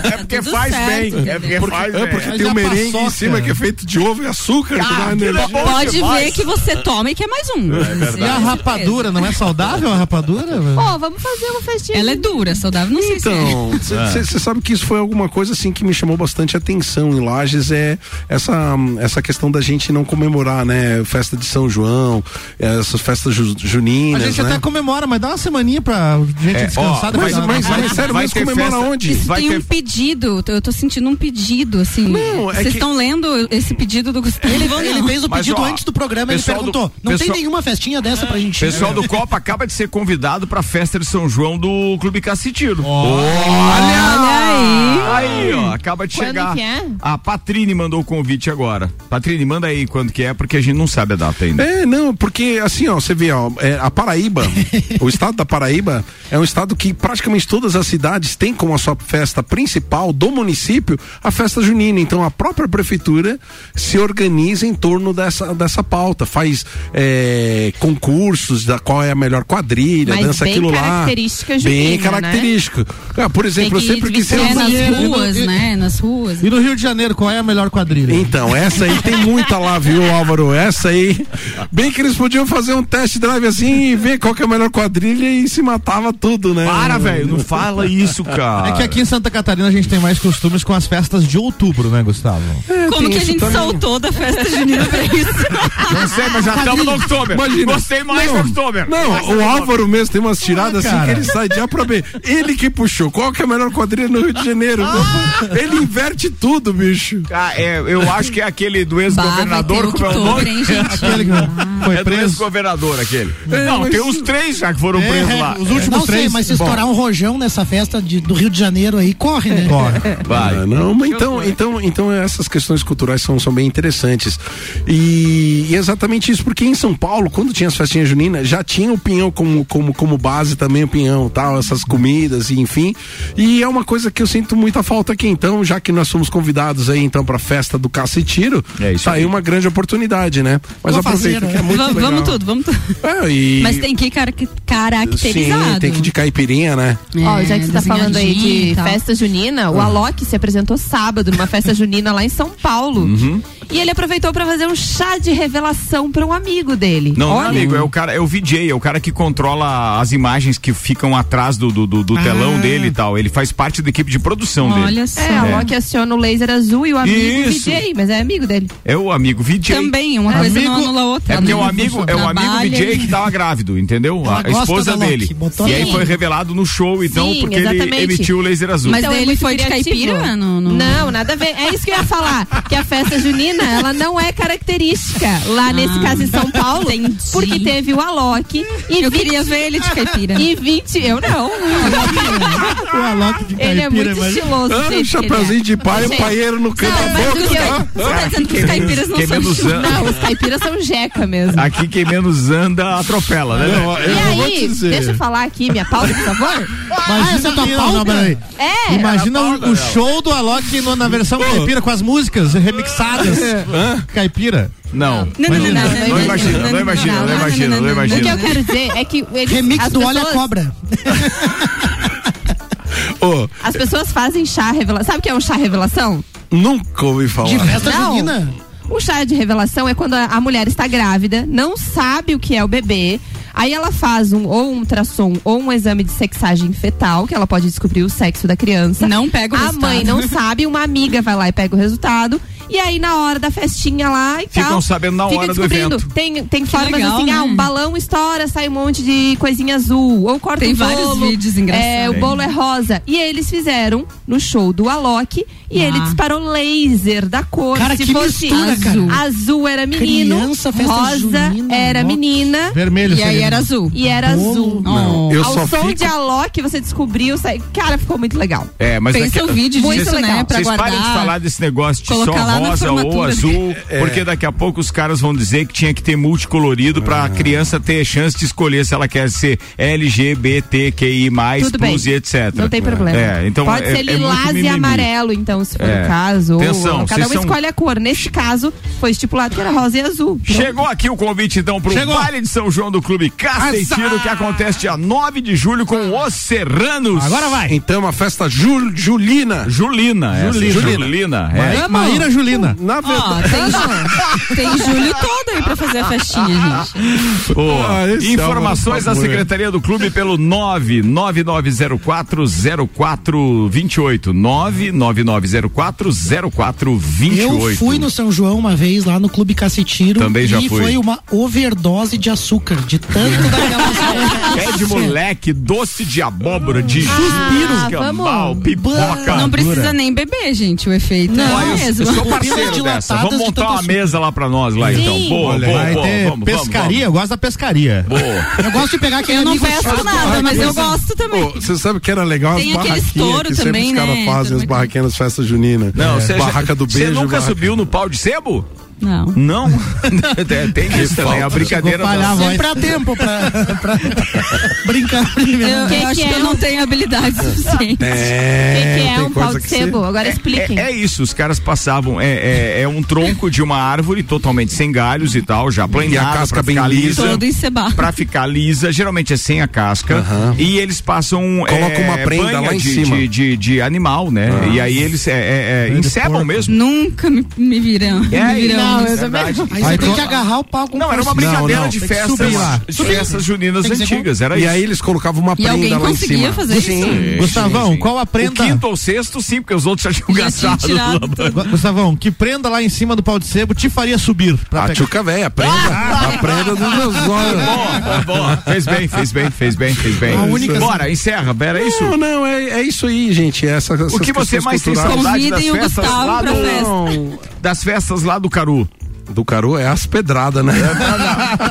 É porque faz bem. É porque faz é porque tem um merengue em cima que é feito de ovo e açúcar. que dá Ah, energia. é Pode demais. ver que você toma e quer mais um. E a rapadura, não é saudável a rapadura? Pô, vamos fazer uma festinha. Ela é dura, saudável, não sei se Então, é. você sabe que isso foi alguma coisa assim que me chamou bastante atenção em Lages é essa essa questão da gente não comemorar, né, festa de São João, essas festas ju- A juninas, gente né? até comemora, mas dá uma semaninha pra gente É, descansar. ó, mas- mas- da- mas sério vai ter comemora festa- onde? Isso Vai tem ter- um pedido, eu tô sentindo um pedido, assim. Não, é Vocês que- estão lendo esse pedido do Gustavo? Ele, ele fez o Mas, pedido ó, antes do programa, ele pessoal do- perguntou: não pessoal- tem nenhuma festinha dessa pra gente ir?" Pessoal do Copa acaba de ser convidado pra festa de São João do Clube Cacitiro. Olha aí. Aí, ó, acaba de Quando chegar. que é? A Patrine mandou o convite agora. Patrine, manda aí quando que é, porque a gente não sabe a data ainda. É, não, porque assim, ó, você vê, ó, é, a Paraíba, o estado da Paraíba é um estado que praticamente todas as cidades têm como a sua festa principal do município a festa junina. Então a própria prefeitura se organiza em torno dessa, dessa pauta, faz é, concursos da qual é a melhor quadrilha, Mas dança bem aquilo lá. característica Bem junina, né? característico. Ah, por exemplo, eu que sempre quis ser um- nas ruas, né? Nas ruas. E no Rio de Janeiro, qual é a melhor quadrilha? Então, essa aí tem muita lá, viu, Álvaro? Essa aí. Bem que eles podiam fazer um test drive assim e ver qual que é a melhor quadrilha e se matava tudo, né? Para, velho, não fala isso, cara. É que aqui em Santa Catarina a gente tem mais costumes com as festas de outubro, né, Gustavo? Como tem que a gente também. saltou da festa junina pra isso? Não sei, mas já estamos no outubro. Imagina. Gostei mais Não, do outubro. Não, o Álvaro mesmo tem umas tiradas Ah, assim que ele sai de A pra B. Ele que puxou. Qual que é a melhor quadrilha no Rio de Janeiro? Ah. Ele inverte tudo, bicho. Ah, é, eu acho que é aquele do ex-governador, como é o nome? hein, gente? Aquele que foi É do preso. ex-governador aquele. É, não, mas- tem uns três já que foram É, presos é, lá. os últimos Não sei, três. mas se Bom, estourar um rojão nessa festa de- do Rio de Janeiro aí, corre, né? corre. Vai. Ah, não, mas então, então, então essas questões culturais são, são bem interessantes. E, e é exatamente isso, porque em São Paulo, quando tinha as festinhas juninas, já tinha o pinhão como, como, como base também, o pinhão, tal, essas comidas, e enfim. E é uma coisa que eu sinto muita falta aqui. Então, já que nós somos convidados aí, então, pra festa do Caça e Tiro, É isso tá aí uma grande oportunidade, né? Mas Vou aproveita fazer, que é muito Va- legal. vamos tudo, vamos tudo. É, e- Mas tem que ir cara- caracterizado. Sim, tem que ir de caipirinha, né? Ó, já que você tá falando aí de festa junina, o Alok se apresentou sábado numa festa junina lá em São Paulo. Uhum. E ele aproveitou pra fazer um chá de revelação pra um amigo dele. Não, não, Olha, amigo, é o cara, é o VJ, é o cara que controla as imagens que ficam atrás do, do, do- do telão dele e tal. Ele faz parte da equipe de produção dele. Olha só. É, a Alok aciona o laser azul e o amigo Isso. VJ, mas é amigo dele. É o amigo VJ. Também, uma coisa Amigo- não anula a outra. É porque o amigo, é o amigo VJ que tava grávido, entendeu? Ela A esposa Loki, dele. E aí Loki. foi revelado no show, então, Sim, porque exatamente. ele emitiu o laser azul. Mas Então é ele foi de criativo. caipira? No, no- Não, nada a ver. É isso que eu ia falar. Que a festa junina, ela não é característica lá nesse caso em São Paulo. Ah, entendi. Porque teve o Alok e Eu 20 queria ver ele de caipira. E 20, eu não. O Alok de Ele é caipira, muito imagina. estiloso. Ah, gente, um chapeuzinho é. de pai, o Gente, paieiro no canto Não, da boca. tá? Você tá dizendo que os caipiras não são ama- Não, os caipiras são jeca mesmo. Aqui quem menos anda atropela, né? E aí, deixa eu falar aqui minha pauta, por favor. Imagina essa é tua não, pauta? não, peraí. É. Imagina a o, show do Alok na versão caipira com as músicas remixadas. Caipira. Não. Não, não, não, Imagina. não, Não imagina, não imagina, não imagina, não O que eu imagina. quero dizer é que Remix do Olha a Cobra. Ô, As pessoas fazem chá revelação. Sabe o que é um chá revelação? nunca ouvi falar. De festa Não. junina. O chá de revelação é quando a, a mulher está grávida, não sabe o que é o bebê. Aí ela faz um ou um ultrassom ou um exame de sexagem fetal, que ela pode descobrir o sexo da criança. Não pega o A resultado. mãe não sabe, uma amiga vai lá e pega o resultado. E aí, na hora da festinha lá e Ficam tal. sabendo na fica hora do descobrindo. evento. Tem, tem formas legal, assim, né? ah, um balão estoura, sai um monte de coisinha azul. Ou corta Tem o vários bolo. vídeos engraçados. É, o bolo é rosa. E eles fizeram no show do Alok e ele Ah. disparou laser da cor. Cara, Se que fosse mistura, azul. cara. azul era menino, Criança, festa rosa junina, era ó. menina Vermelho E aí era azul. e era Bolo. azul. Não, eu Ao só som fico... de Alok você descobriu, cara, ficou muito legal. É, mas Pensa daqui- o vídeo Muito disso, legal. né? Pra Vocês guardar. parem de falar desse negócio de colocar lá na rosa ou azul, É. porque daqui a pouco os caras vão dizer que tinha que ter multicolorido pra Ah. criança ter chance de escolher se ela quer ser LGBTQI+, Tudo bem. plus e etc. Não tem problema. É, então Pode é- ser é lilás e amarelo, então, se for É. o caso. ou- Atenção, cada vocês um são- escolhe a cor. Neste caso, foi estipulado que era rosa e azul. Pronto. Chegou aqui o convite então pro Chegou. baile de São João do Clube Cacetino que acontece dia 9 de julho com os Serranos. Agora vai. Então, uma festa jul, julina. Julina, essa, Julina. Julina. é. Ma- Maíra Julina. Na Ó, verdade. tem, ju- tem julho todo aí pra fazer a festinha, gente. Boa. Ah, esse Informações é da. Secretaria do Clube pelo 999040428. 999040428. Eu fui no São João uma vez lá no Clube Cacetiro Também já e fui. foi uma overdose de açúcar, de tanto daquelas Pé de moleque, doce de abóbora, de Suspiro. escambau, vamos. pipoca. Não precisa nem beber, gente. O efeito Não, é o Eu mesmo. Parceiro dessa. Vamos montar uma mesa lá pra nós lá então. Boa, Olha, boa, Vai boa. ter Vamos, pescaria, eu gosto da pescaria. vamos. Boa. Eu gosto de pegar aquele Eu não peço nada, mas eu gosto também. Você sabe que era legal Tem as aquele barraquinhas estouro que sempre os caras né? fazem, as barraquinhas nas festas juninas. Não, É. você Barraca do beijo. Você nunca barraca- subiu no pau de sebo? Não. Não. tem, isso também, a brincadeira. Voz. Sempre há tempo pra, pra brincar primeiro. Eu, Que eu que acho é que eu um- não tenho habilidade suficiente. O É, que, que é um pau de sebo? Agora expliquem. É, é isso, os caras passavam, é, é, é um tronco de uma árvore totalmente sem galhos e tal, já planejado. E a casca bem lisa. Todo encebado. Pra ficar lisa, geralmente é sem a casca. Aham. E eles passam. Coloca é, uma prenda lá em de, cima. De, de, de animal, né? Ah. E aí eles é, é, é, encebam mesmo. Nunca me, me viram. É, me viram. Não, eu é também. Aí você Aí tem tu- que agarrar o pau com Não, era uma brincadeira não, de festas, subir lá. de festas juninas antigas, era E isso. aí eles colocavam uma E prenda lá em conseguia cima. fazer isso? Sim, Gustavão, sim, sim. qual a prenda? O quinto ou sexto, sim, porque os outros já tinham gastado. Gu- Gustavão, que prenda lá em cima do pau de sebo te faria subir? Pra A pegar? tchuca velha, a prenda, a prenda dos meus olhos. Bom, tá bom. Fez bem, fez bem, fez bem, fez bem. Bora, encerra, Bera, é isso? Não, não, é, é isso aí, gente. O que você mais tem saudade das Convidem o festas Gustavo lá pra do... festa. Das festas lá do Caru. Do Caru é as pedradas, né?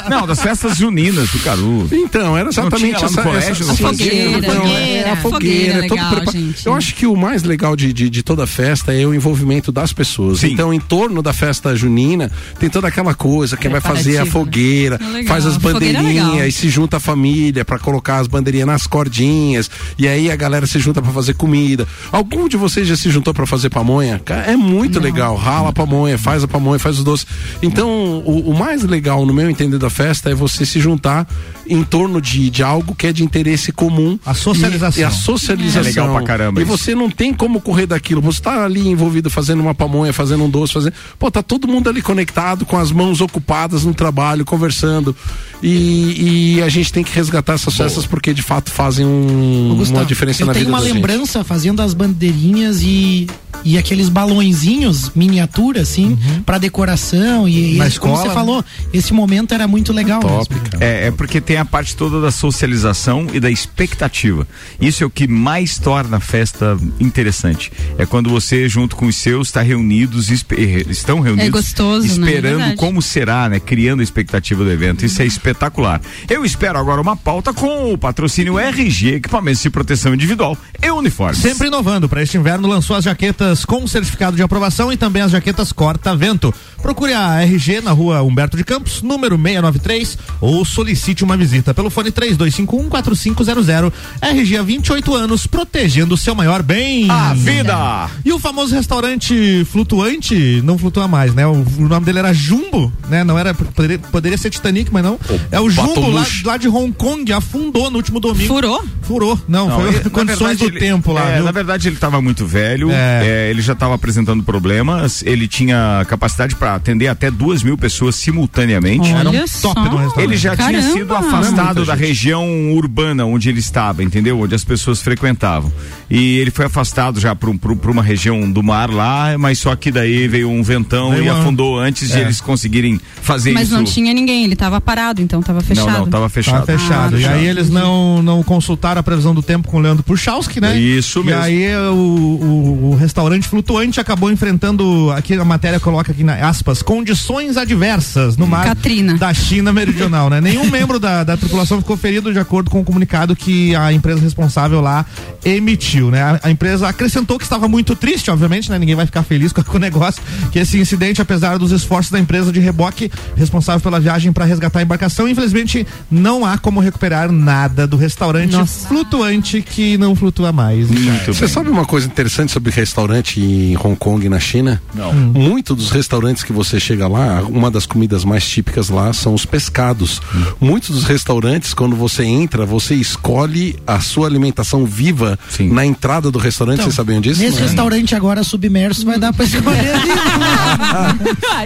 Não, das festas juninas do Caru. Então, era exatamente essa, colégio, essa, não essa tinha? não, Fogueira, é a fogueira. fogueira, é todo Legal, preparo. gente. Eu acho que o mais legal de, de, de toda festa é o envolvimento das pessoas. Sim. Então, em torno da festa junina, tem toda aquela coisa, quem vai fazer a né? fogueira, Legal. faz as Fogueira é bandeirinhas e se junta a família pra colocar as bandeirinhas nas cordinhas. E aí a galera se junta pra fazer comida. Algum de vocês já se juntou pra fazer pamonha? É muito legal. Rala a pamonha, faz a pamonha, faz os doces. Então, o, o mais legal, no meu entender da festa, é você se juntar em torno de, de algo que é de interesse comum. A socialização. E, e a socialização. É legal pra caramba E isso. você não tem como correr daquilo. Você tá ali envolvido fazendo uma pamonha, fazendo um doce, fazendo. Pô, tá todo mundo ali conectado, com as mãos ocupadas no trabalho, conversando. E, e a gente tem que resgatar essas festas porque de fato fazem um- Gustavo, uma diferença eu na tenho vida uma da gente. lembrança fazendo as bandeirinhas e, e aqueles balõezinhos miniatura assim pra decoração e, e como escola, você né? falou esse momento era muito legal mesmo. É, é porque tem a parte toda da socialização e da expectativa. Isso é o que mais torna a festa interessante. É quando você, junto com os seus, está reunidos, eh, estão reunidos. É gostoso, né? Esperando Verdade. como será, né? Criando a expectativa do evento. Isso é espetacular. Eu espero agora uma pauta com o patrocínio RG, equipamentos de proteção individual e uniformes. Sempre inovando, para este inverno lançou as jaquetas com certificado de aprovação e também as jaquetas corta-vento. Procure a RG na rua Humberto de Campos, número 693, ou solicite uma visita pelo fone 3251-4500. RG há 28 anos, protegendo o seu maior bem. A vida! E o famoso restaurante flutuante, não flutua mais, né? O, o nome dele era Jumbo, né? Não era, poderia, poderia ser Titanic, mas não. é o Jumbo lá, lá de Hong Kong, afundou no último domingo. Furou? Furou. Não, Não, foi ele- condições verdade, do ele- tempo lá, é, viu? Na verdade, ele estava muito velho, É. é, ele já estava apresentando problemas, ele tinha capacidade para atender até duas mil pessoas simultaneamente. Olha Era um só. top no restaurante. Ele já tinha Caramba. sido Não é afastado muita da gente. região urbana onde ele estava, entendeu? Onde as pessoas frequentavam. E ele foi afastado já para uma região do mar lá, mas só que daí veio um ventão Veio e uma- afundou antes de É. eles conseguirem fazer Mas isso. não tinha ninguém, ele tava parado, então tava fechado. Não, não, tava fechado. Tá fechado. Ah, e aí eles não, não consultaram a previsão do tempo com o Leandro Puchalski, né? Isso mesmo. E aí o, o, o restaurante flutuante acabou enfrentando, aqui a matéria coloca aqui na, a aspas, condições adversas no mar Katrina. da China Meridional, né? Nenhum membro da, da tripulação ficou ferido de acordo com o comunicado que a empresa responsável lá emitiu, né? A, a empresa acrescentou que estava muito triste, obviamente, né? Ninguém vai ficar feliz com, com o negócio, que esse incidente, apesar dos esforços da empresa de reboque responsável pela viagem para resgatar a embarcação, infelizmente não há como recuperar nada do restaurante flutuante que não flutua mais. Você sabe uma coisa interessante sobre restaurante em Hong Kong e na China? Não. Hum. Muito dos restaurantes que você chega lá, uma das comidas mais típicas lá são os pescados. Muitos dos restaurantes, quando você entra, você escolhe a sua alimentação viva na entrada do restaurante. Então, Vocês sabiam disso? Nesse Não é? restaurante agora submerso vai dar pra escolher ali.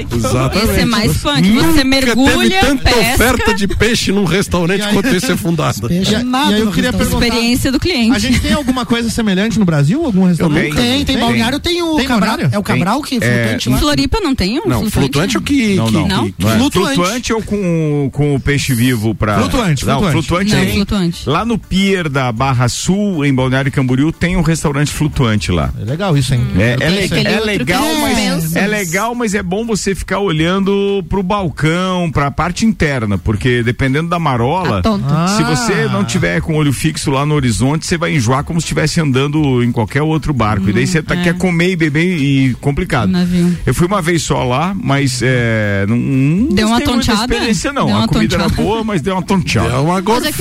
Exatamente. Esse é mais funk. Você Nunca mergulha, teve tanta pesca. oferta de peixe num restaurante quanto esse é fundado. E, a- e aí eu queria perguntar. Experiência do cliente. A gente tem alguma coisa semelhante no Brasil? Algum restaurante? Tem, tem, Balneário, tem o Tem Cabral. Balneário? É o Cabral que é flutuante Em lá. Floripa não tem um Não, flutuante é o que. Não, que- não. Não? Não é. Flutuante. Flutuante ou com, com o peixe vivo pra. Flutuante, Não, flutuante. Não, tem. flutuante. Lá no Pier da Barra Sul, em Balneário Camboriú, tem um restaurante flutuante lá. É legal isso, hein? É, é, le- é outro legal, que mas é- é legal, mas é bom você ficar olhando pro balcão, pra parte interna, porque dependendo da marola, Tá tonto. se Ah. você não tiver com o olho fixo lá no horizonte, você vai enjoar como se estivesse andando em qualquer outro barco. e daí você tá, é. quer comer e beber e complicado. Navio. Eu fui uma vez só lá, mas é, não, não Deu uma tonteada? experiência não. Deu a comida era tonteada. boa, mas deu uma tonteada. É uma é gorfada. Tá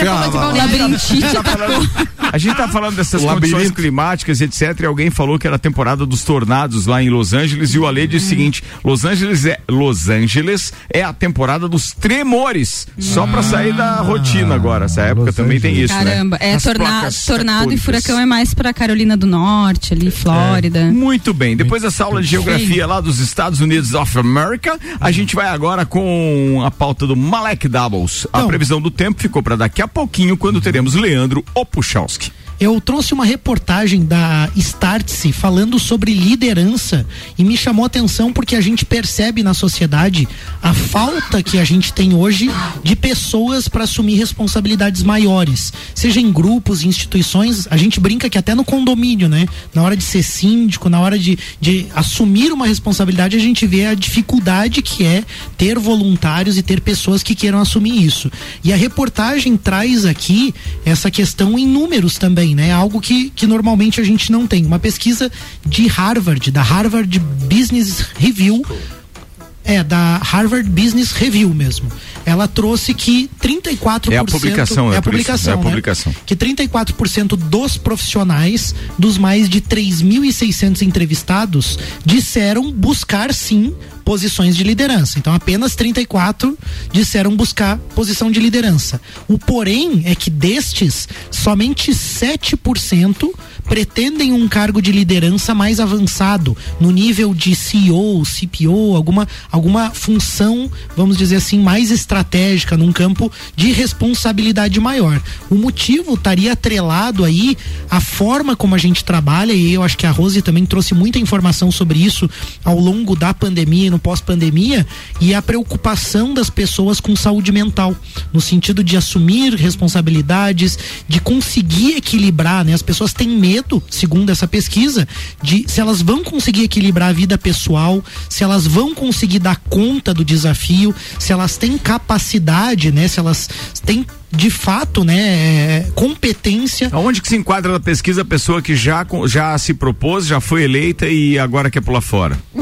a gente tá falando dessas condições Labirinto. climáticas, etc. E alguém falou que era a temporada dos tornados lá em Los Angeles e o Ale disse o seguinte: Los Angeles é Los Angeles é a temporada dos tremores. Só pra sair da rotina agora. Essa época Los também tem isso, Caramba, né? é As torna placas tornado e furacão é mais pra Carolina do Norte, ali, Flórida. Muito bem. Depois dessa aula de geografia lá dos Estados Unidos of America, a gente vai agora com a pauta do Malek Doubles. A Então. previsão do tempo ficou para daqui a pouquinho, quando teremos Leandro Opuchalski. Eu trouxe uma reportagem da Startse falando sobre liderança e me chamou a atenção porque a gente percebe na sociedade a falta que a gente tem hoje de pessoas para assumir responsabilidades maiores, seja em grupos, instituições. A gente brinca que até no condomínio, né? Na hora de ser síndico, na hora de, de assumir uma responsabilidade, a gente vê a dificuldade que é ter voluntários e ter pessoas que queiram assumir isso. E a reportagem traz aqui essa questão em números também, né? Algo que, que normalmente a gente não tem. Uma pesquisa de Harvard, da Harvard Business Review, é, da Harvard Business Review mesmo. Ela trouxe que 34%. É a publicação, é é a publicação. é a né? publicação. Que 34% dos profissionais, dos mais de 3.600 entrevistados, disseram buscar sim posições de liderança. Então apenas 34 disseram buscar posição de liderança. O porém é que destes, somente 7% pretendem um cargo de liderança mais avançado, no nível de CEO, CPO, alguma, alguma função, vamos dizer assim, mais estratégica, num campo de responsabilidade maior. O motivo estaria atrelado aí à forma como a gente trabalha, e eu acho que a Rose também trouxe muita informação sobre isso ao longo da pandemia no pós-pandemia, e a preocupação das pessoas com saúde mental, no sentido de assumir responsabilidades, de conseguir equilibrar, né? As pessoas têm medo, segundo essa pesquisa, de se elas vão conseguir equilibrar a vida pessoal, se elas vão conseguir dar conta do desafio, se elas têm capacidade, né? Se elas têm de fato, né, é, competência. Aonde que se enquadra na pesquisa a pessoa que já, já se propôs, já foi eleita e agora quer pular fora?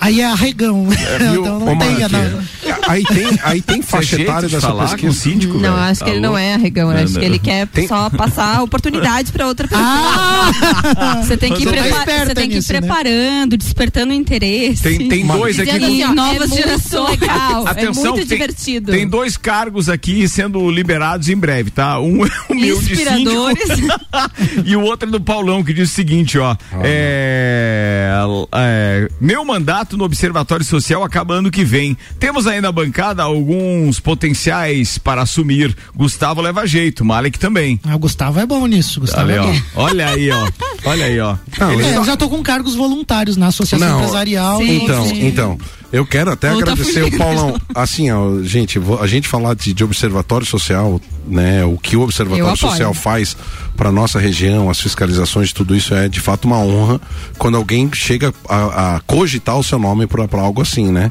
Aí é arregão. viu? então não tem, não. Aí tem, aí tem é faixa etária de dessa falar pesquisa. com o síndico, Não, velho? acho que ele Alô? não é arregão, Não, acho não. que ele quer Tem- só passar oportunidade pra outra pessoa. Ah! Você tem que tá prepar- esperta você tem que ir nisso, né? preparando, despertando interesse. Tem, tem dois aqui. Assim, ó, novas é muito gerações. legal, é Atenção, muito tem- divertido. Tem dois cargos aqui sendo liberados em breve, tá? Um é o meu de síndico Inspiradores. e o outro é do Paulão, que diz o seguinte, ó. é, é, meu mandato no Observatório Social acaba ano que vem. Temos ainda bancada alguns potenciais para assumir. Gustavo leva jeito, Malek também. Ah, o Gustavo é bom nisso. Gustavo Olha, é ó. Olha aí, ó. Olha aí, ó. É, eu já tô com cargos voluntários na Associação Não, Empresarial. Então, e- então, eu quero até tá agradecer o. Paulão. Assim, ó, gente, a gente falar de, de observatório social, né? O que o observatório social faz para nossa região, as fiscalizações, tudo isso é de fato uma honra quando alguém chega a, a cogitar o seu nome para algo assim, né?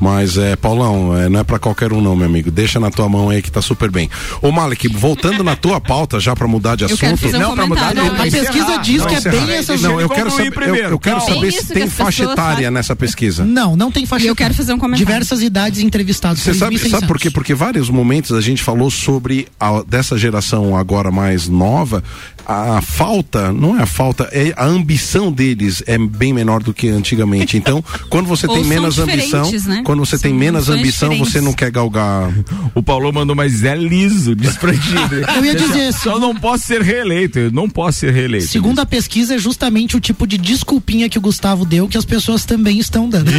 Mas é, Paulão, é, não é pra qualquer um não, meu amigo. Deixa na tua mão aí que tá super bem. Ô Malek, voltando na tua pauta já pra mudar de Eu assunto. quero fazer um Não, pra mudar de- A pesquisa diz que é bem essas- Não, eu quero saber, eu, primeiro, eu quero saber se tem faixa etária fazem. nessa pesquisa. Não, não tem faixa E eu quero fazer um comentário. Diversas idades entrevistadas. Você sabe, 3.600. sabe por quê? Porque vários momentos a gente falou sobre a, dessa geração agora mais nova, a, falta, não é a falta, é a ambição deles é bem menor do que antigamente. Então, quando você tem menos ambição, né? Quando você tem menos ambição, você não quer galgar. O Paulo mandou, mas é liso, desprendido. Eu ia dizer, Só não posso ser reeleito, eu não posso ser reeleito. Segundo a pesquisa, é justamente o tipo de desculpinha que o Gustavo deu que as pessoas também estão dando.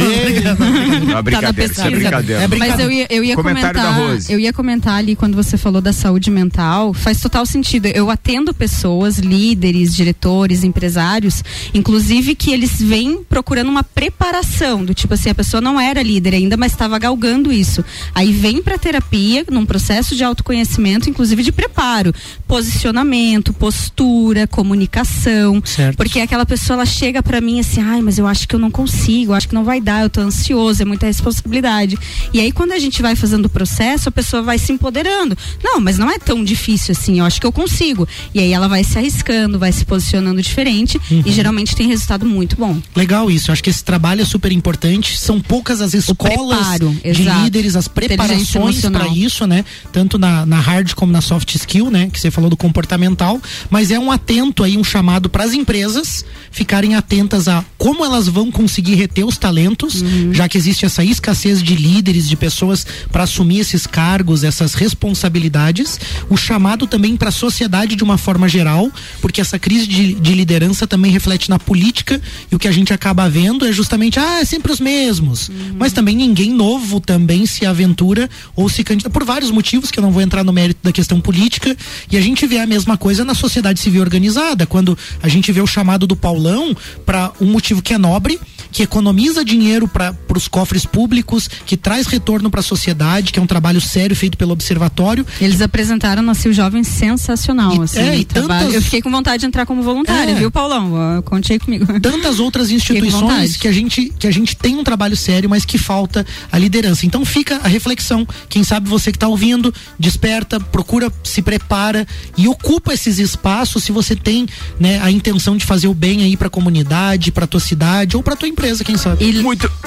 Ah, brincadeira, isso é brincadeira. É Mas brincadeira. eu ia, eu ia Comentário comentar, eu ia comentar ali quando você falou da saúde mental, faz total sentido. Eu atendo pessoas, líderes, diretores, empresários, inclusive que eles vêm procurando uma preparação, do tipo assim, a pessoa não era líder ainda, mas estava galgando isso. Aí vem para terapia, num processo de autoconhecimento, inclusive de preparo, posicionamento, postura, comunicação, porque aquela pessoa ela chega para mim assim, ai, mas eu acho que eu não consigo, eu acho que não vai dar, eu tô ansioso, é muita responsabilidade. E aí quando a gente vai fazendo o processo, a pessoa vai se empoderando. Não, mas não é tão difícil assim, eu acho que eu consigo. E aí ela vai se arriscando, vai se posicionando diferente Uhum. e geralmente tem resultado muito bom. Legal isso, eu acho que esse trabalho é super importante. São poucas as escolas preparo, de exato. líderes, as preparações para isso, né? Tanto na, na hard como na soft skill, né? Que você falou do comportamental, mas é um atento aí, um chamado para as empresas ficarem atentas a como elas vão conseguir reter os talentos, Uhum. já que existe essa escassez de líderes, de pessoas para assumir esses cargos, essas responsabilidades. O chamado também para a sociedade de uma forma geral, porque essa crise de, de liderança também reflete na política e o que a gente acaba vendo é justamente, ah, é sempre os mesmos. Mas também ninguém novo também se aventura ou se candidata por vários motivos que eu não vou entrar no mérito da questão política. E a gente vê a mesma coisa na sociedade civil organizada, quando a gente vê o chamado do Paulão para um motivo que é nobre, que economiza dinheiro para os cofres públicos, que traz retorno para a sociedade, que é um trabalho sério feito pelo observatório. Eles apresentaram Sil Jovem sensacional, assim, é, e tantas- Eu fiquei com vontade de entrar como voluntária, É. viu, Paulão? Ó, Conte aí comigo. tantas outras instituições que a gente que a gente tem um trabalho sério, mas que falta a liderança. Então fica a reflexão. Quem sabe você que está ouvindo, desperta, procura, se prepara e ocupa esses espaços se você tem, né, a intenção de fazer o bem aí para a comunidade, para tua cidade ou para tua empresa, quem sabe. E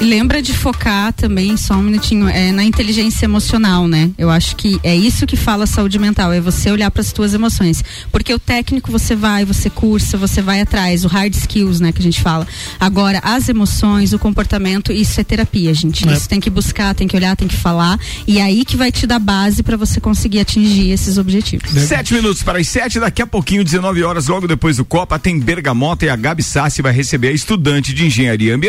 e lembra de focar também, só um minutinho, é, na inteligência emocional, né? Eu acho que é isso que fala saúde mental, é você olhar para as tuas emoções. Porque o técnico você vai, você cursa, você vai atrás, o hard skills, né, que a gente fala. Agora, as emoções, o comportamento, isso é terapia, gente. É. Isso tem que buscar, tem que olhar, tem que falar. E é aí que vai te dar base para você conseguir atingir esses objetivos. Sete minutos para as sete, daqui a pouquinho, 19 horas, logo depois do Copa, tem Bergamota e a Gabi Sassi vai receber a estudante de engenharia ambiental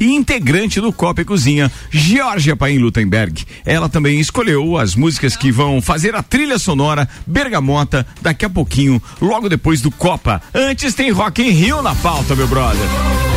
e integrante do Copa e Cozinha, Georgia Paim Lutemberg. Ela também escolheu as músicas que vão fazer a trilha sonora Bergamota daqui a pouquinho, logo depois do Copa. Antes tem Rock in Rio na pauta, meu brother.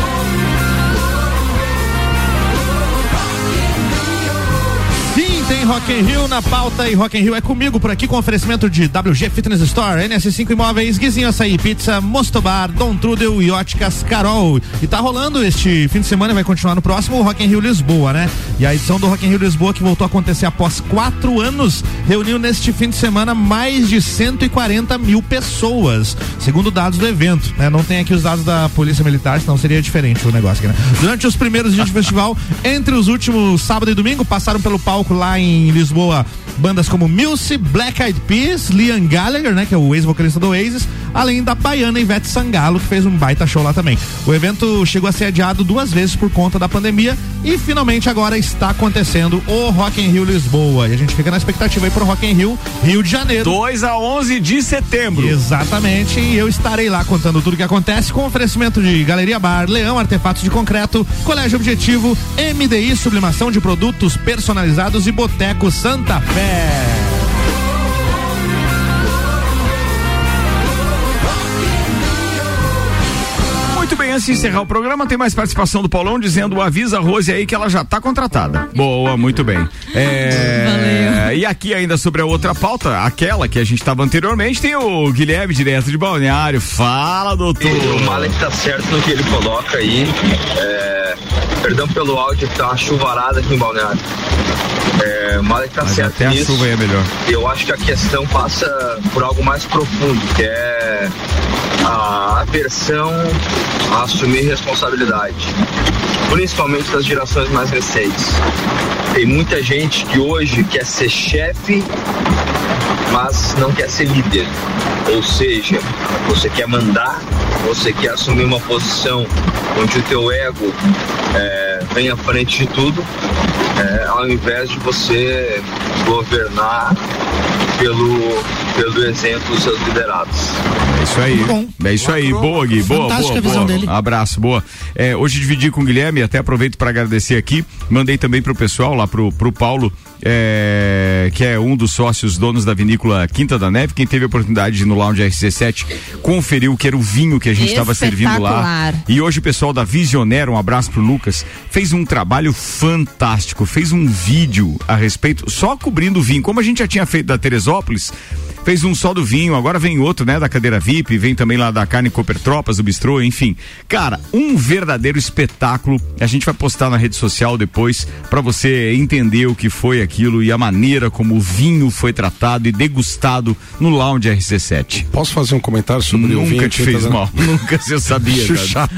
Tem Rock in Rio na pauta e Rock in Rio é comigo por aqui com oferecimento de WG Fitness Store, NS5 Imóveis, Guizinho Açaí Pizza, Mostobar, Dom Trudel e Óticas Carol. E tá rolando este fim de semana e vai continuar no próximo o Rock in Rio Lisboa, né? E a edição do Rock in Rio Lisboa que voltou a acontecer após quatro anos reuniu neste fim de semana mais de 140 mil pessoas, segundo dados do evento, né? Não tem aqui os dados da Polícia Militar, senão seria diferente o negócio aqui, né? Durante os primeiros dias do festival, entre os últimos sábado e domingo, passaram pelo palco lá em em Lisboa bandas como Milce, Black Eyed Peas, Liam Gallagher, né, que é o ex-vocalista do Oasis, além da baiana Ivete Sangalo, que fez um baita show lá também. O evento chegou a ser adiado duas vezes por conta da pandemia e finalmente agora está acontecendo o Rock in Rio Lisboa. E a gente fica na expectativa aí pro Rock in Rio, Rio de Janeiro. 2 a 11 de setembro. Exatamente, e eu estarei lá contando tudo o que acontece com oferecimento de Galeria Bar, Leão Artefatos de Concreto, Colégio Objetivo, MDI Sublimação de Produtos Personalizados e Boteco Santa Fé. Antes de encerrar o programa, tem mais participação do Paulão dizendo avisa a Rose aí que ela já tá contratada. Boa, muito bem. É, E aqui ainda sobre a outra pauta, aquela que a gente estava anteriormente, tem o Guilherme direto de Balneário. Fala, doutor. O Malek tá certo no que ele coloca aí. É, perdão pelo áudio, tá uma chuvarada aqui em Balneário. É, o Malek tá Mas certo até a nisso. chuva aí é melhor. Eu acho que a questão passa por algo mais profundo, que é a aversão a assumir responsabilidade, principalmente das gerações mais recentes. Tem muita gente que hoje quer ser chefe, mas não quer ser líder. Ou seja, você quer mandar, você quer assumir uma posição onde o teu ego é, vem à frente de tudo, é, ao invés de você governar pelo, pelo exemplo dos seus liderados. É isso aí. É isso aí. Boa, Gui. Boa, Fantástica boa, a visão boa. dele. Abraço, boa. É, hoje dividi com o Guilherme, até aproveito para agradecer aqui. Mandei também pro pessoal, lá pro, pro Paulo, é, que é um dos sócios donos da vinícola Quinta da Neve. Quem teve a oportunidade de ir no Lounge RC7 conferiu que era o vinho que a gente estava servindo lá. E hoje o pessoal da Visionaire, um abraço pro Lucas, fez um trabalho fantástico, fez um vídeo a respeito, só cobrindo o vinho, como a gente já tinha feito da Teresópolis, fez um só do vinho, agora vem outro, né, da cadeira VIP, vem também lá da carne Cooper Tropas, do bistrô, enfim. Cara, um verdadeiro espetáculo. A gente vai postar na rede social depois para você entender o que foi aquilo e a maneira como o vinho foi tratado e degustado no Lounge RC7. Posso fazer um comentário sobre o vinho? Nunca te fez tá- mal, nunca você sabia. Chato.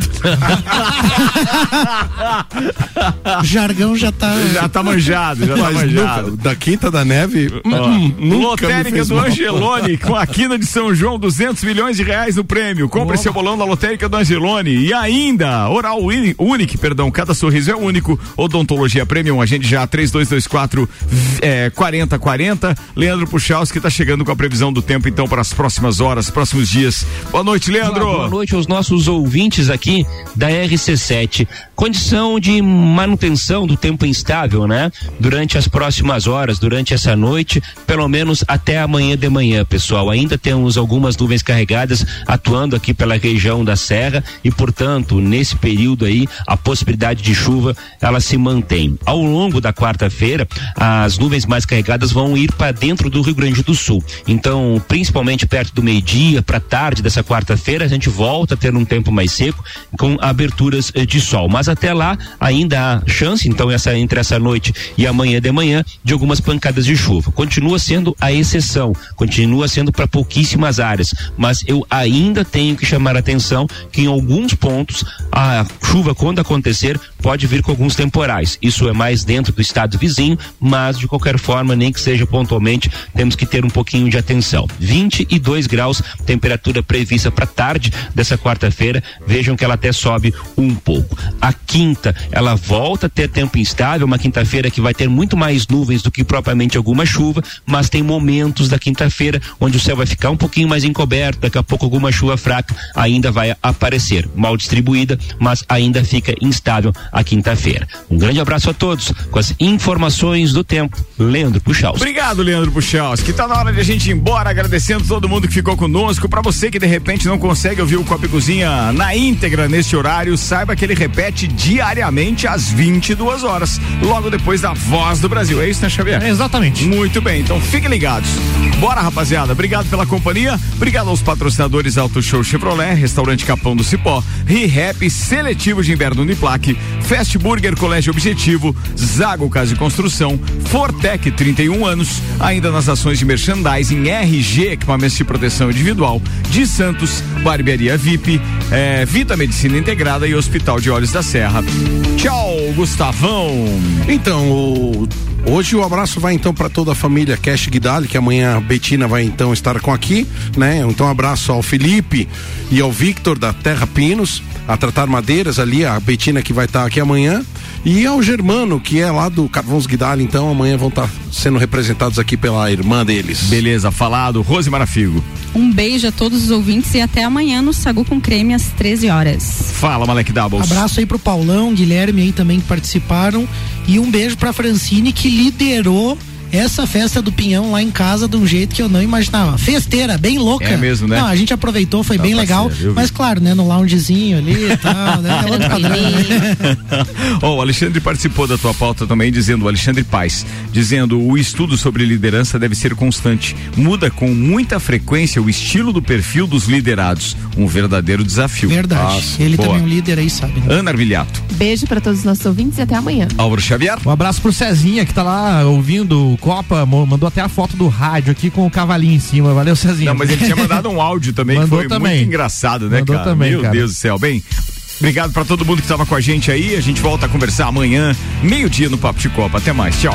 O jargão já tá. Já tá manjado, já tá Mas manjado. nunca- da Quinta da Neve, Ó, hum, nunca me Lotérica do mal. Angelone, com a quina de São João, 200 milhões de reais no prêmio. Compre seu bolão da Lotérica do Angelone. E ainda, Oral Unique, perdão, cada sorriso é único. Odontologia Premium, a gente já 3224 é, 4040. Leandro Puchaus, que tá chegando com a previsão do tempo, então, para as próximas horas, próximos dias. Boa noite, Leandro. Boa noite aos nossos ouvintes aqui da RC7. Condição de manutenção do tempo instável, né? Durante as próximas horas, durante essa noite, pelo menos até amanhã de manhã, pessoal. Ainda temos algumas nuvens carregadas atuando aqui pela região da Serra e, portanto, nesse período aí, a possibilidade de chuva ela se mantém. Ao longo da quarta-feira, as nuvens mais carregadas vão ir para dentro do Rio Grande do Sul. Então, principalmente perto do meio-dia, para tarde dessa quarta-feira, a gente volta a ter um tempo mais seco com aberturas eh, de sol. Mas até lá ainda há chance, então, essa, entre essa noite e amanhã de manhã, de algumas pancadas de chuva. Continua sendo a exceção, continua sendo para pouquíssimas áreas, mas eu ainda tenho que chamar a atenção que em alguns pontos a chuva, quando acontecer, pode vir com alguns temporais. Isso é mais dentro do estado vizinho, mas de qualquer forma, nem que seja pontualmente, temos que ter um pouquinho de atenção. 22 graus, temperatura prevista para tarde dessa quarta-feira. Vejam que ela até sobe um pouco. A quinta, ela volta a ter tempo instável, uma quinta-feira que vai ter muito mais nuvens do que propriamente alguma chuva, mas tem momentos da quinta-feira onde o céu vai ficar um pouquinho mais encoberto, daqui a pouco alguma chuva fraca ainda vai aparecer, mal distribuída, mas ainda fica instável a quinta-feira. Um grande abraço a todos com as informações do tempo. Leandro Puxaus. Obrigado, Leandro Puxaus, que tá na hora de a gente ir embora, agradecendo todo mundo que ficou conosco. Pra você que de repente não consegue ouvir o Copa Cozinha na íntegra neste horário, saiba que ele repete diariamente às 22 horas, logo depois da Voz do Brasil. É isso, né, Xavier? exatamente. Muito bem, então fiquem ligados. Bora, rapaziada. Obrigado pela companhia. Obrigado aos patrocinadores Auto Show Chevrolet, Restaurante Capão do Cipó, ReHap, Seletivo de Inverno Uniplaque, Fast Burger Colégio Objetivo, Zago Casa e Construção, Fortec 31 anos, ainda nas ações de merchandising RG Equipamentos de Proteção Individual, de Santos, Barbearia VIP, eh, Vita Medicina Integrada e Hospital de Olhos da Serra. Tchau, Gustavão. Então, o Hoje o abraço vai então para toda a família Cash Guidali, que amanhã a Betina vai então estar com aqui, né? Então abraço ao Felipe e ao Victor da Terra Pinos, a tratar madeiras ali, a Betina que vai estar aqui amanhã. E ao Germano, que é lá do Carvões Guidali, então amanhã vão estar sendo representados aqui pela irmã deles. Beleza, falado. Rose Marafigo. Um beijo a todos os ouvintes e até amanhã no Sagu com Creme às 13 horas. Fala, Malek Doubles. Abraço aí pro Paulão, Guilherme aí também que participaram. E um beijo pra Francine que liderou essa festa do Pinhão lá em casa de um jeito que eu não imaginava. Festeira, bem louca. É mesmo, né? Não, a gente aproveitou, foi Tá bem legal. Mas claro, né, no loungezinho ali e tal, né? É outro padrão? Ó, o Alexandre participou da tua pauta também, dizendo, o Alexandre Paz, dizendo o estudo sobre liderança deve ser constante. Muda com muita frequência o estilo do perfil dos liderados. Um verdadeiro desafio. Verdade. Nossa, Ele boa. também é um líder aí, sabe? né? Ana Armiliato. Beijo para todos os nossos ouvintes e até amanhã. Álvaro Xavier. Um abraço pro Cezinha, que tá lá ouvindo o Copa, mandou até a foto do rádio aqui com o cavalinho em cima. Valeu, Cezinha. Não, mas ele tinha mandado um áudio também, Mandou que foi também. muito engraçado, né, Mandou cara? também, Meu cara. Deus do céu. Bem, obrigado pra todo mundo que tava com a gente aí. A gente volta a conversar amanhã, meio-dia no Papo de Copa. Até mais. Tchau.